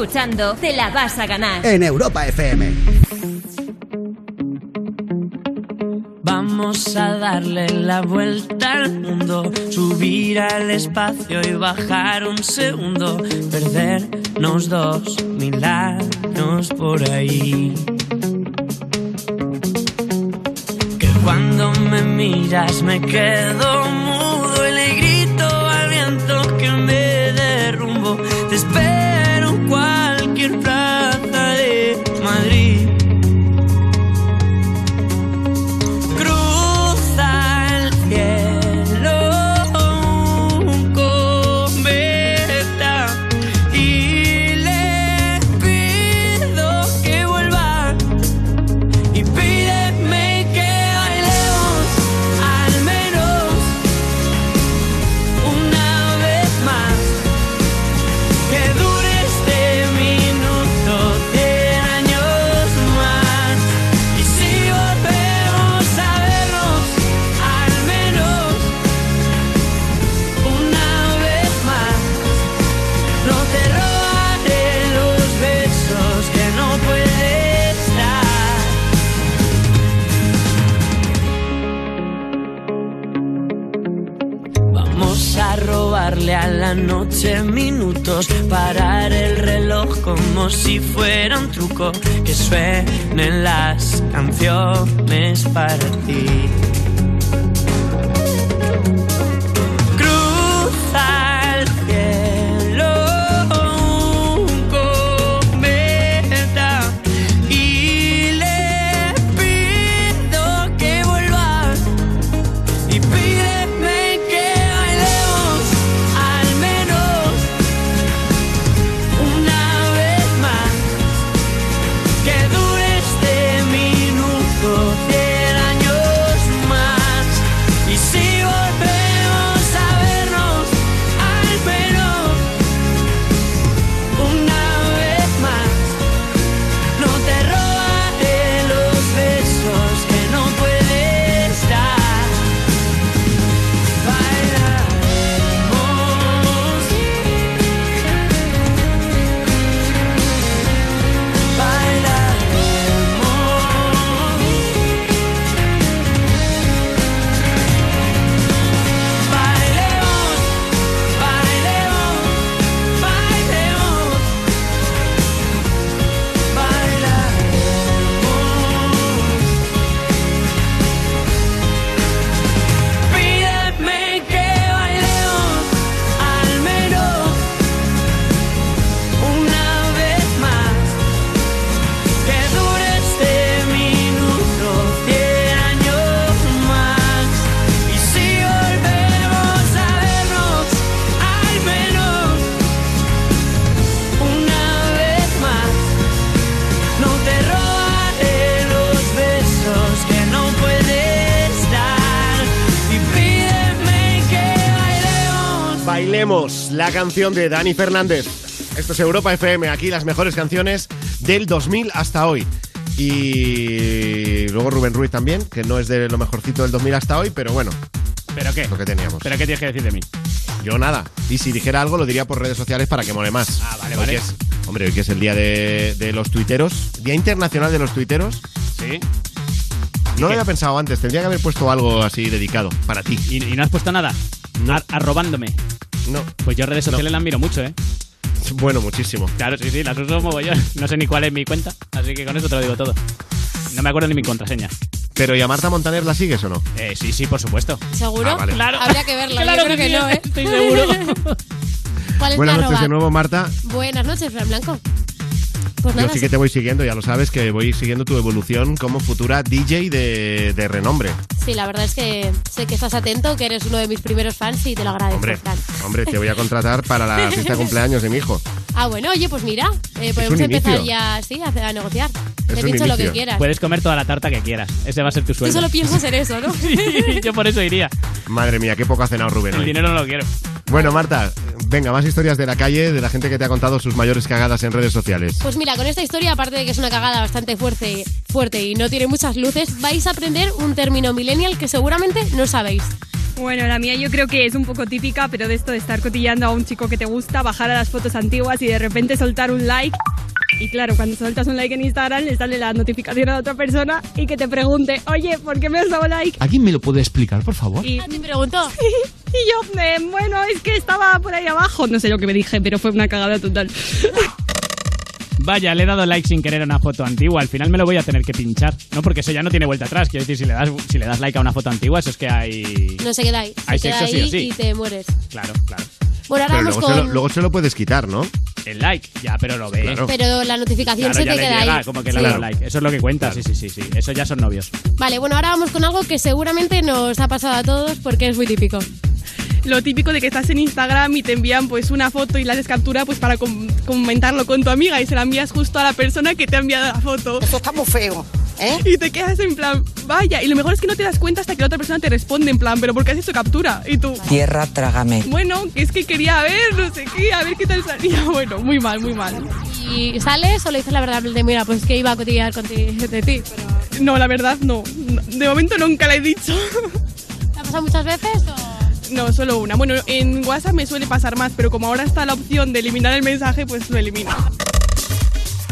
escuchando Te la vas a ganar en Europa FM. Vamos a darle la vuelta al mundo, subir al espacio y bajar un segundo, perdernos dos mil años por ahí. Que cuando me miras me quedo a la noche minutos, parar el reloj como si fuera un truco, que suenen las canciones para ti. La canción de Dani Fernández. Esto es Europa FM, aquí las mejores canciones del 2000 hasta hoy. Y luego Rubén Ruiz también, que no es de lo mejorcito del 2000 hasta hoy, pero bueno, ¿Pero qué? lo que teníamos. ¿Pero qué tienes que decir de mí? Yo nada. Y si dijera algo, lo diría por redes sociales para que mole más. Ah, vale, Hoy vale. es- hombre, hoy que es el día de, de los tuiteros, Día Internacional de los Tuiteros. Sí. No lo había pensado antes, tendría que haber puesto algo así dedicado para ti. ¿Y, y no has puesto nada? Ar- arrobándome. No. Pues yo redes sociales las miro mucho, ¿eh? Bueno, muchísimo. Claro, sí, sí, las uso mogollón. No sé ni cuál es mi cuenta, así que con eso te lo digo todo. No me acuerdo ni mi contraseña. Pero ¿y a Marta Montaner la sigues o no? Eh, sí, sí, por supuesto. ¿Seguro? Ah, vale. Claro. Habría que verlo. Claro Yo creo que no, ¿eh? estoy seguro. ¿Cuál es Buenas noches arroba? de nuevo, Marta. Buenas noches, Fran Blanco. Pues Yo sí que te voy siguiendo, ya lo sabes, que voy siguiendo tu evolución como futura DJ de, de renombre. sí, la verdad es que sé que estás atento, que eres uno de mis primeros fans y te lo agradezco, Hombre, Fran. hombre, te voy a contratar para la fiesta de cumpleaños de mi hijo. Ah, bueno, oye, pues mira, eh, podemos empezar inicio. ya, sí, a, a negociar. Es Te pincho lo que quieras. Puedes comer toda la tarta que quieras. Ese va a ser tu Tú sueldo. solo piensas en eso, ¿no? Sí, yo por eso iría. Madre mía, qué poco ha cenado Rubén El hoy. dinero no lo quiero. Bueno, Marta, venga, más historias de la calle, de la gente que te ha contado sus mayores cagadas en redes sociales. Pues mira, con esta historia, aparte de que es una cagada bastante fuerte, fuerte y no tiene muchas luces, vais a aprender un término millennial que seguramente no sabéis. Bueno, la mía yo creo que es un poco típica, pero de esto de estar cotillando a un chico que te gusta, bajar a las fotos antiguas y de repente soltar un like. Y claro, cuando sueltas un like en Instagram le sale la notificación a otra persona y que te pregunte, oye, ¿por qué me has dado like? ¿Alguien me lo puede explicar, por favor? Y, Ah, te preguntó. y yo, eh, bueno, es que estaba por ahí abajo. No sé lo que me dije, pero fue una cagada total. Vaya, le he dado like sin querer a una foto antigua. Al final me lo voy a tener que pinchar. No, porque eso ya no tiene vuelta atrás. Quiero decir, si le das, si le das like a una foto antigua, eso es que hay. No se queda ahí. Se Hay queda sexo sí ahí o sí. y te mueres. Claro, claro. Bueno, ahora Pero vamos luego se, con... lo, luego se lo puedes quitar, ¿no? El like, ya, pero lo ve. Claro. Pero la notificación Claro, se ya te le queda llega, ahí. como que le Sí. like. Eso es lo que cuenta, sí, sí, sí, sí. Eso ya son novios. Vale, bueno, ahora vamos con algo que seguramente nos ha pasado a todos porque es muy típico. Lo típico de que estás en Instagram y te envían pues una foto y la haces captura pues para com- comentarlo con tu amiga y se la envías justo a la persona que te ha enviado la foto. Eso está muy feo. Y te quedas en plan, vaya, y lo mejor es que no te das cuenta hasta que la otra persona te responde en plan, pero ¿por qué has hecho captura? Y tú, Tierra, trágame. bueno, que es que quería ver, no sé qué, a ver qué tal salía. Bueno, muy mal, muy mal. ¿Y sales o le dices la verdad? De mira, pues que iba a cotillar contigo, de ti. Pero... No, la verdad no. No, De momento nunca la he dicho. ¿Te ha pasado muchas veces o...? No, solo una. Bueno, en WhatsApp me suele pasar más, pero como ahora está la opción de eliminar el mensaje, pues lo elimino.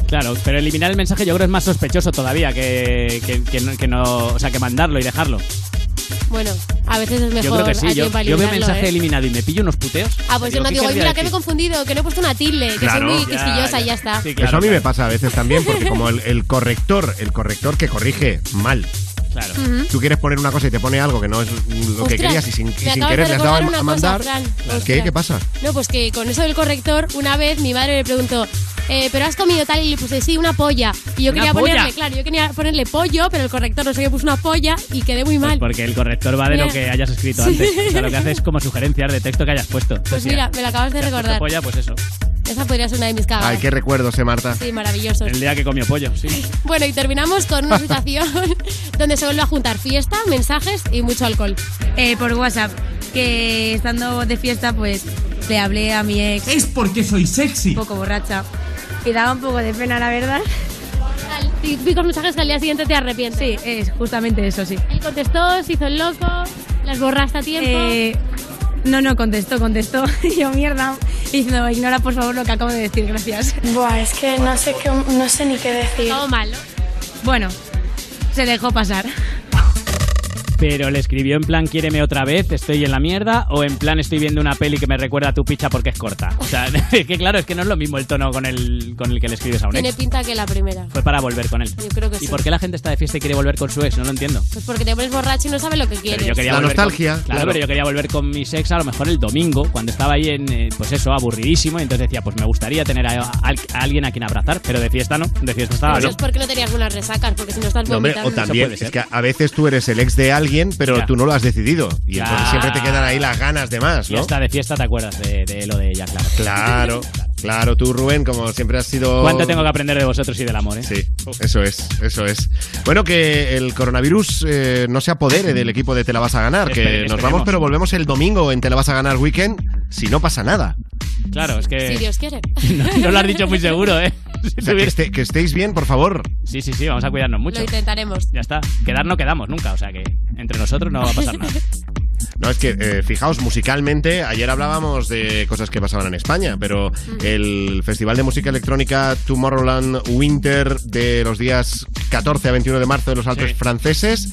Claro, pero eliminar el mensaje yo creo es más sospechoso todavía que, que, que no, que no- O sea, que mandarlo y dejarlo. Bueno, a veces es mejor Yo creo que sí. Yo, yo veo eliminarlo, mensaje ¿eh? eliminado y me pillo unos puteos. Ah, pues yo no ¿qué digo, mira, que me he confundido, que no he puesto una tilde, que Claro. soy muy Ya, quisquillosa ya. y ya está. Eso a mí me pasa a veces también, porque como el, el corrector, el corrector que corrige mal. Claro. Tú quieres poner una cosa y te pone algo que no es lo que querías y sin, y sin querer le has dado a cosa, mandar. ¿Qué? ¿Qué pasa? No, pues que con eso del corrector, una vez mi madre me preguntó, eh, ¿pero has comido tal? Y le puse, sí, una polla. Y yo ¿Una quería polla? ponerle, claro, yo quería ponerle pollo, pero el corrector no sé qué puso una polla y quedé muy Pues mal. porque el corrector va de lo Mira. que hayas escrito Sí. antes. O sea, lo que hace es como sugerencias de texto que hayas puesto. Pues Entonces, mira, me lo acabas de recordar. polla, pues eso. Esa podría ser una de mis cagadas. Ay, qué recuerdos, eh, Marta. Sí, maravillosos. El día que comió pollo, sí. Bueno, y terminamos con una situación donde se vuelve a juntar fiesta, mensajes y mucho alcohol. Eh, por WhatsApp, que estando de fiesta, pues le hablé a mi ex. Es porque soy sexy. Un poco borracha. Y daba un poco de pena, la verdad. Típicos mensajes que al día siguiente te arrepientes. Sí, es justamente eso, sí. Él contestó, se hizo el loco, las borraste a tiempo. Eh, no, no, contestó, contestó. Y yo, mierda. Y diciendo, ignora por favor lo que acabo de decir, gracias. Buah, es que no sé, qué, no sé ni qué decir. Todo mal, ¿no? Bueno, se dejó pasar. Pero le escribió en plan, quiéreme otra vez, estoy en la mierda, o en plan, estoy viendo una peli que me recuerda a tu picha porque es corta. O sea, es que claro, es que no es lo mismo el tono con el, con el que le escribes a un Tiene ex. pinta que la primera. Fue para volver con él. Yo creo que ¿Y sí. por qué la gente está de fiesta y quiere volver con su ex? No lo entiendo. Pues porque te pones borracho y no sabes lo que quieres. Pero yo quería La volver nostalgia, con- claro, claro. pero yo quería volver con mi ex a lo mejor el domingo, cuando estaba ahí en, eh, pues eso, aburridísimo. Y entonces decía, pues me gustaría tener a, a- a alguien a quien abrazar, pero de fiesta no. De fiesta estaba Pero eso bien. es porque no tenías buenas resacas, porque si no estás No, hombre, o también, es que a veces tú eres el ex de alguien, pero Ya. tú no lo has decidido. Y Ya. entonces siempre te quedan ahí las ganas de más, Y ¿no? hasta de fiesta te acuerdas de, de lo de ella, claro. Claro, claro, tú, Rubén, como siempre has sido. ¿Cuánto tengo que aprender de vosotros y del amor, eh? Sí, eso es, eso es. Bueno, que el coronavirus eh, no se apodere del equipo de Te la vas a ganar, que nos esperemos. vamos, pero volvemos el domingo en Te la vas a ganar Weekend si no pasa nada. Claro, es que. Si Dios quiere. No, no lo has dicho muy seguro, ¿eh? O sea, que, esté- que estéis bien, por favor. Sí, sí, sí, vamos a cuidarnos mucho. Lo intentaremos. Ya está. Quedar no quedamos nunca, o sea que entre nosotros no va a pasar nada. No, es que, eh, fijaos, musicalmente, ayer hablábamos de cosas que pasaban en España, pero el Festival de Música Electrónica Tomorrowland Winter de los días 14 a 21 de marzo de los Alpes Sí. franceses,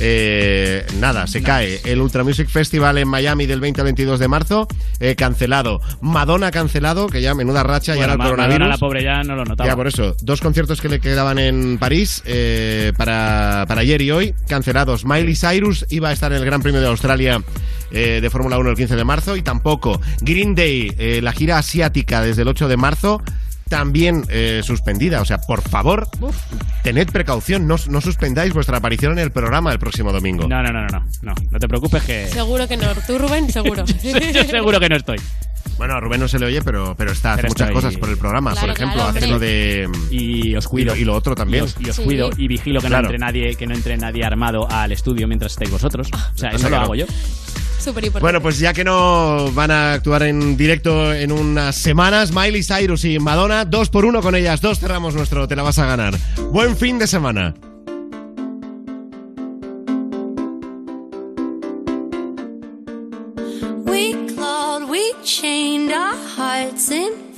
eh, nada, se cae. El Ultra Music Festival en Miami del 20 al 22 de marzo, eh, cancelado. Madonna cancelado, que ya menuda racha, ya Bueno, era el Ma- coronavirus. Madonna, la pobre ya no lo notaba. Ya, por eso. Dos conciertos que le quedaban en París eh, para, para ayer y hoy, cancelados. Miley Cyrus iba a estar en el Gran Premio de Australia eh, de Fórmula 1 el 15 de marzo y tampoco. Green Day, eh, la gira asiática desde el 8 de marzo, también eh, suspendida. O sea, por favor, tened precaución, no, no suspendáis vuestra aparición en el programa el próximo domingo. No, no, no, no, no, no, no te preocupes que Seguro que no. Tú, Rubén, seguro. yo seguro que no estoy. Bueno, a Rubén no se le oye, pero, pero está, hace Pero muchas cosas por el programa. Claro, por ejemplo, claro, hace hombre. lo de... Y os cuido. Y lo, y lo otro también. Y os, y os Sí. cuido y vigilo que Claro. no entre nadie, que no entre nadie armado al estudio mientras estéis vosotros. O sea, Pasa eso lo hago yo. Súper importante. Bueno, pues ya que no van a actuar en directo en unas semanas, Miley Cyrus y Madonna, dos por uno con ellas, dos cerramos nuestro Te la vas a ganar. Buen fin de semana.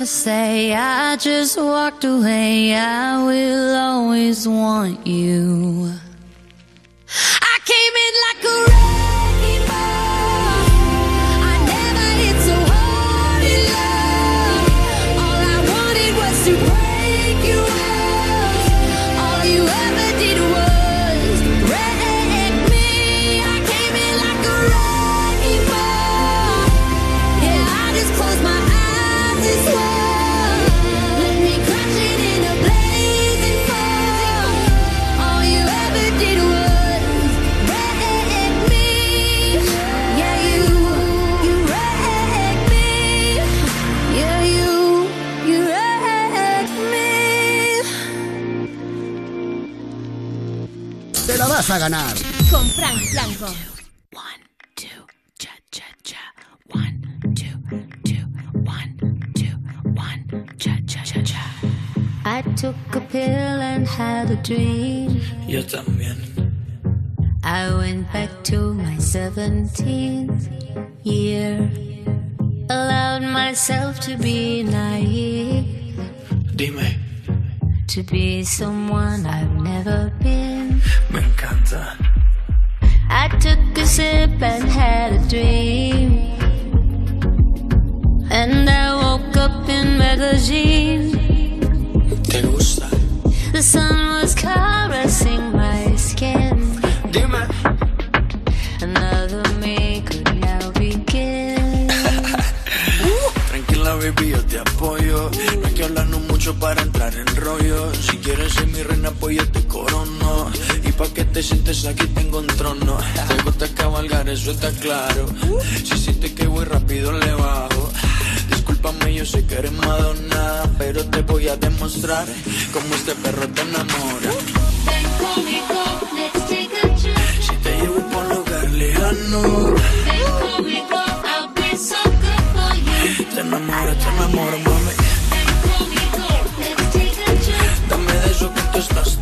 You ever say I just walked away. I will always want you. a ganar. Con Frank Blanco. One, two, cha, cha, cha. One, two, two, one, two, one, cha, cha, cha, cha. I took a pill and had a dream. Yo también. I went back to my 17th year. Allowed myself to be naive. Dime. To be someone I've never been me encanta. I took a sip and had a dream. And I woke up in Medellin. ¿Te gusta? The sun was caressing my skin. Dime. Another me could now begin. Tranquila, baby, yo te apoyo. No hay que hablarnos mucho para entrar en rollo. Si quieres ser mi reina, pues yo te corono. Pa' que te sientes aquí tengo un trono. Te gusta cabalgar, eso está claro. Si sientes que voy rápido, le bajo. Discúlpame, yo sé que eres Madonna. Pero te voy a demostrar cómo este perro te enamora. Ven conmigo, let's take a trip. Si te llevo por un lugar lejano, Ven conmigo, I'll be so good for you. te enamora, te enamora, mami. Ven conmigo, let's take a trip. Dame de eso que tú estás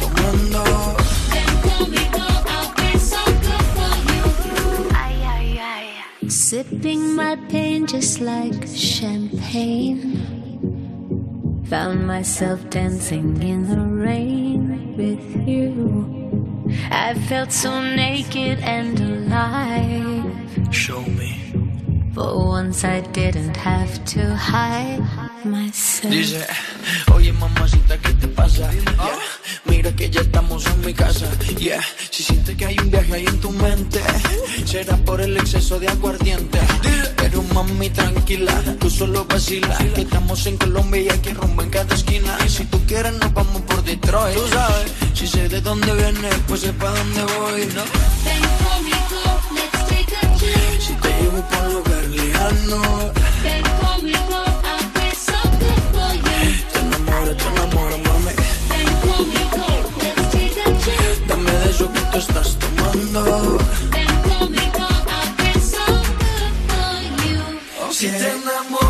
my pain just like champagne. Found myself dancing in the rain with you. I felt so naked and alive. Show me. For once I didn't have to hide myself. Dice, oye mamacita, ¿qué te pasa? Yeah, Mira que ya estamos en mi casa. Yeah, si sientes que hay un viaje ahí en tu mente, será por el exceso de aguardiente. Pero mami, tranquila, tú solo vacila. Que estamos en Colombia y hay que rumbo en cada esquina. Y si tú quieres, nos vamos por Detroit. Tú sabes, si sé de dónde vienes, pues sé pa' dónde voy, ¿no? Ven conmigo, let's take a trip. Si te llevo por un lugar lejano, Ven conmigo, enamoro, te enamoro, mami. Dame de eso que tú estás tomando. Si te enamoro,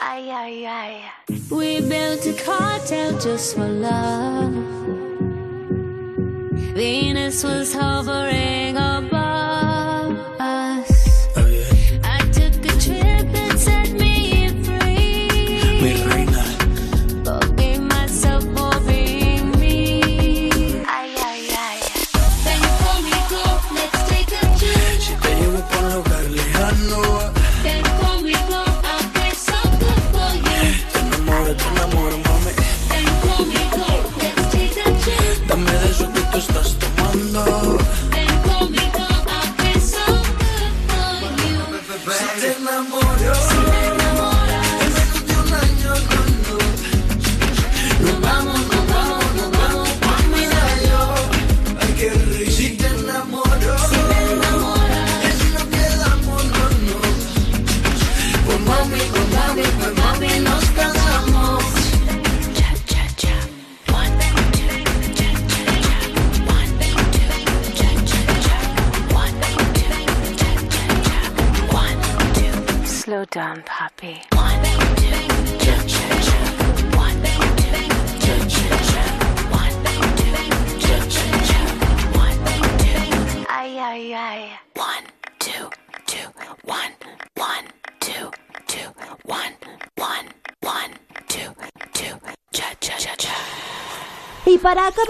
Ay, ay, ay. We built a cartel just for love. Venus was hovering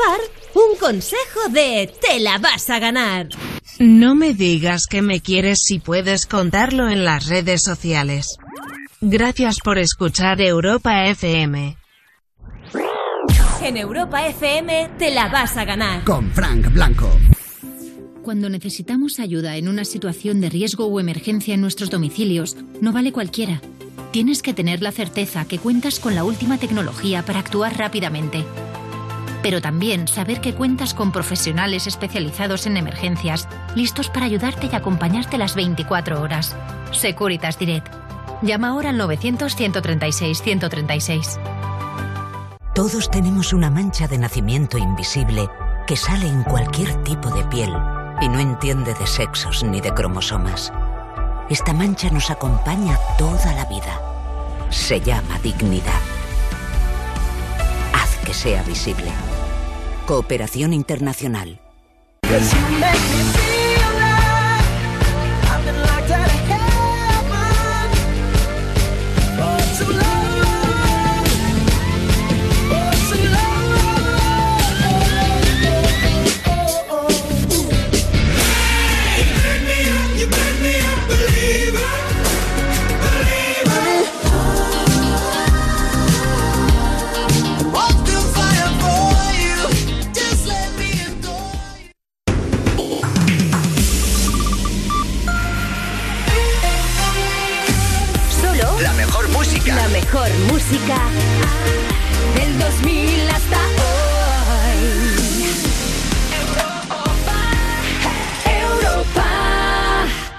acabar, un consejo de Te la vas a ganar. No me digas que me quieres si puedes contarlo en las redes sociales. Gracias por escuchar Europa FM. En Europa FM te la vas a ganar. Con Frank Blanco. Cuando necesitamos ayuda en una situación de riesgo o emergencia en nuestros domicilios, no vale cualquiera. Tienes que tener la certeza que cuentas con la última tecnología para actuar rápidamente. Pero también saber que cuentas con profesionales especializados en emergencias, listos para ayudarte y acompañarte las 24 horas. Securitas Direct. Llama ahora al 900-136-136. Todos tenemos una mancha de nacimiento invisible que sale en cualquier tipo de piel y no entiende de sexos ni de cromosomas. Esta mancha nos acompaña toda la vida. Se llama dignidad. Sea visible. Cooperación Internacional. Mejor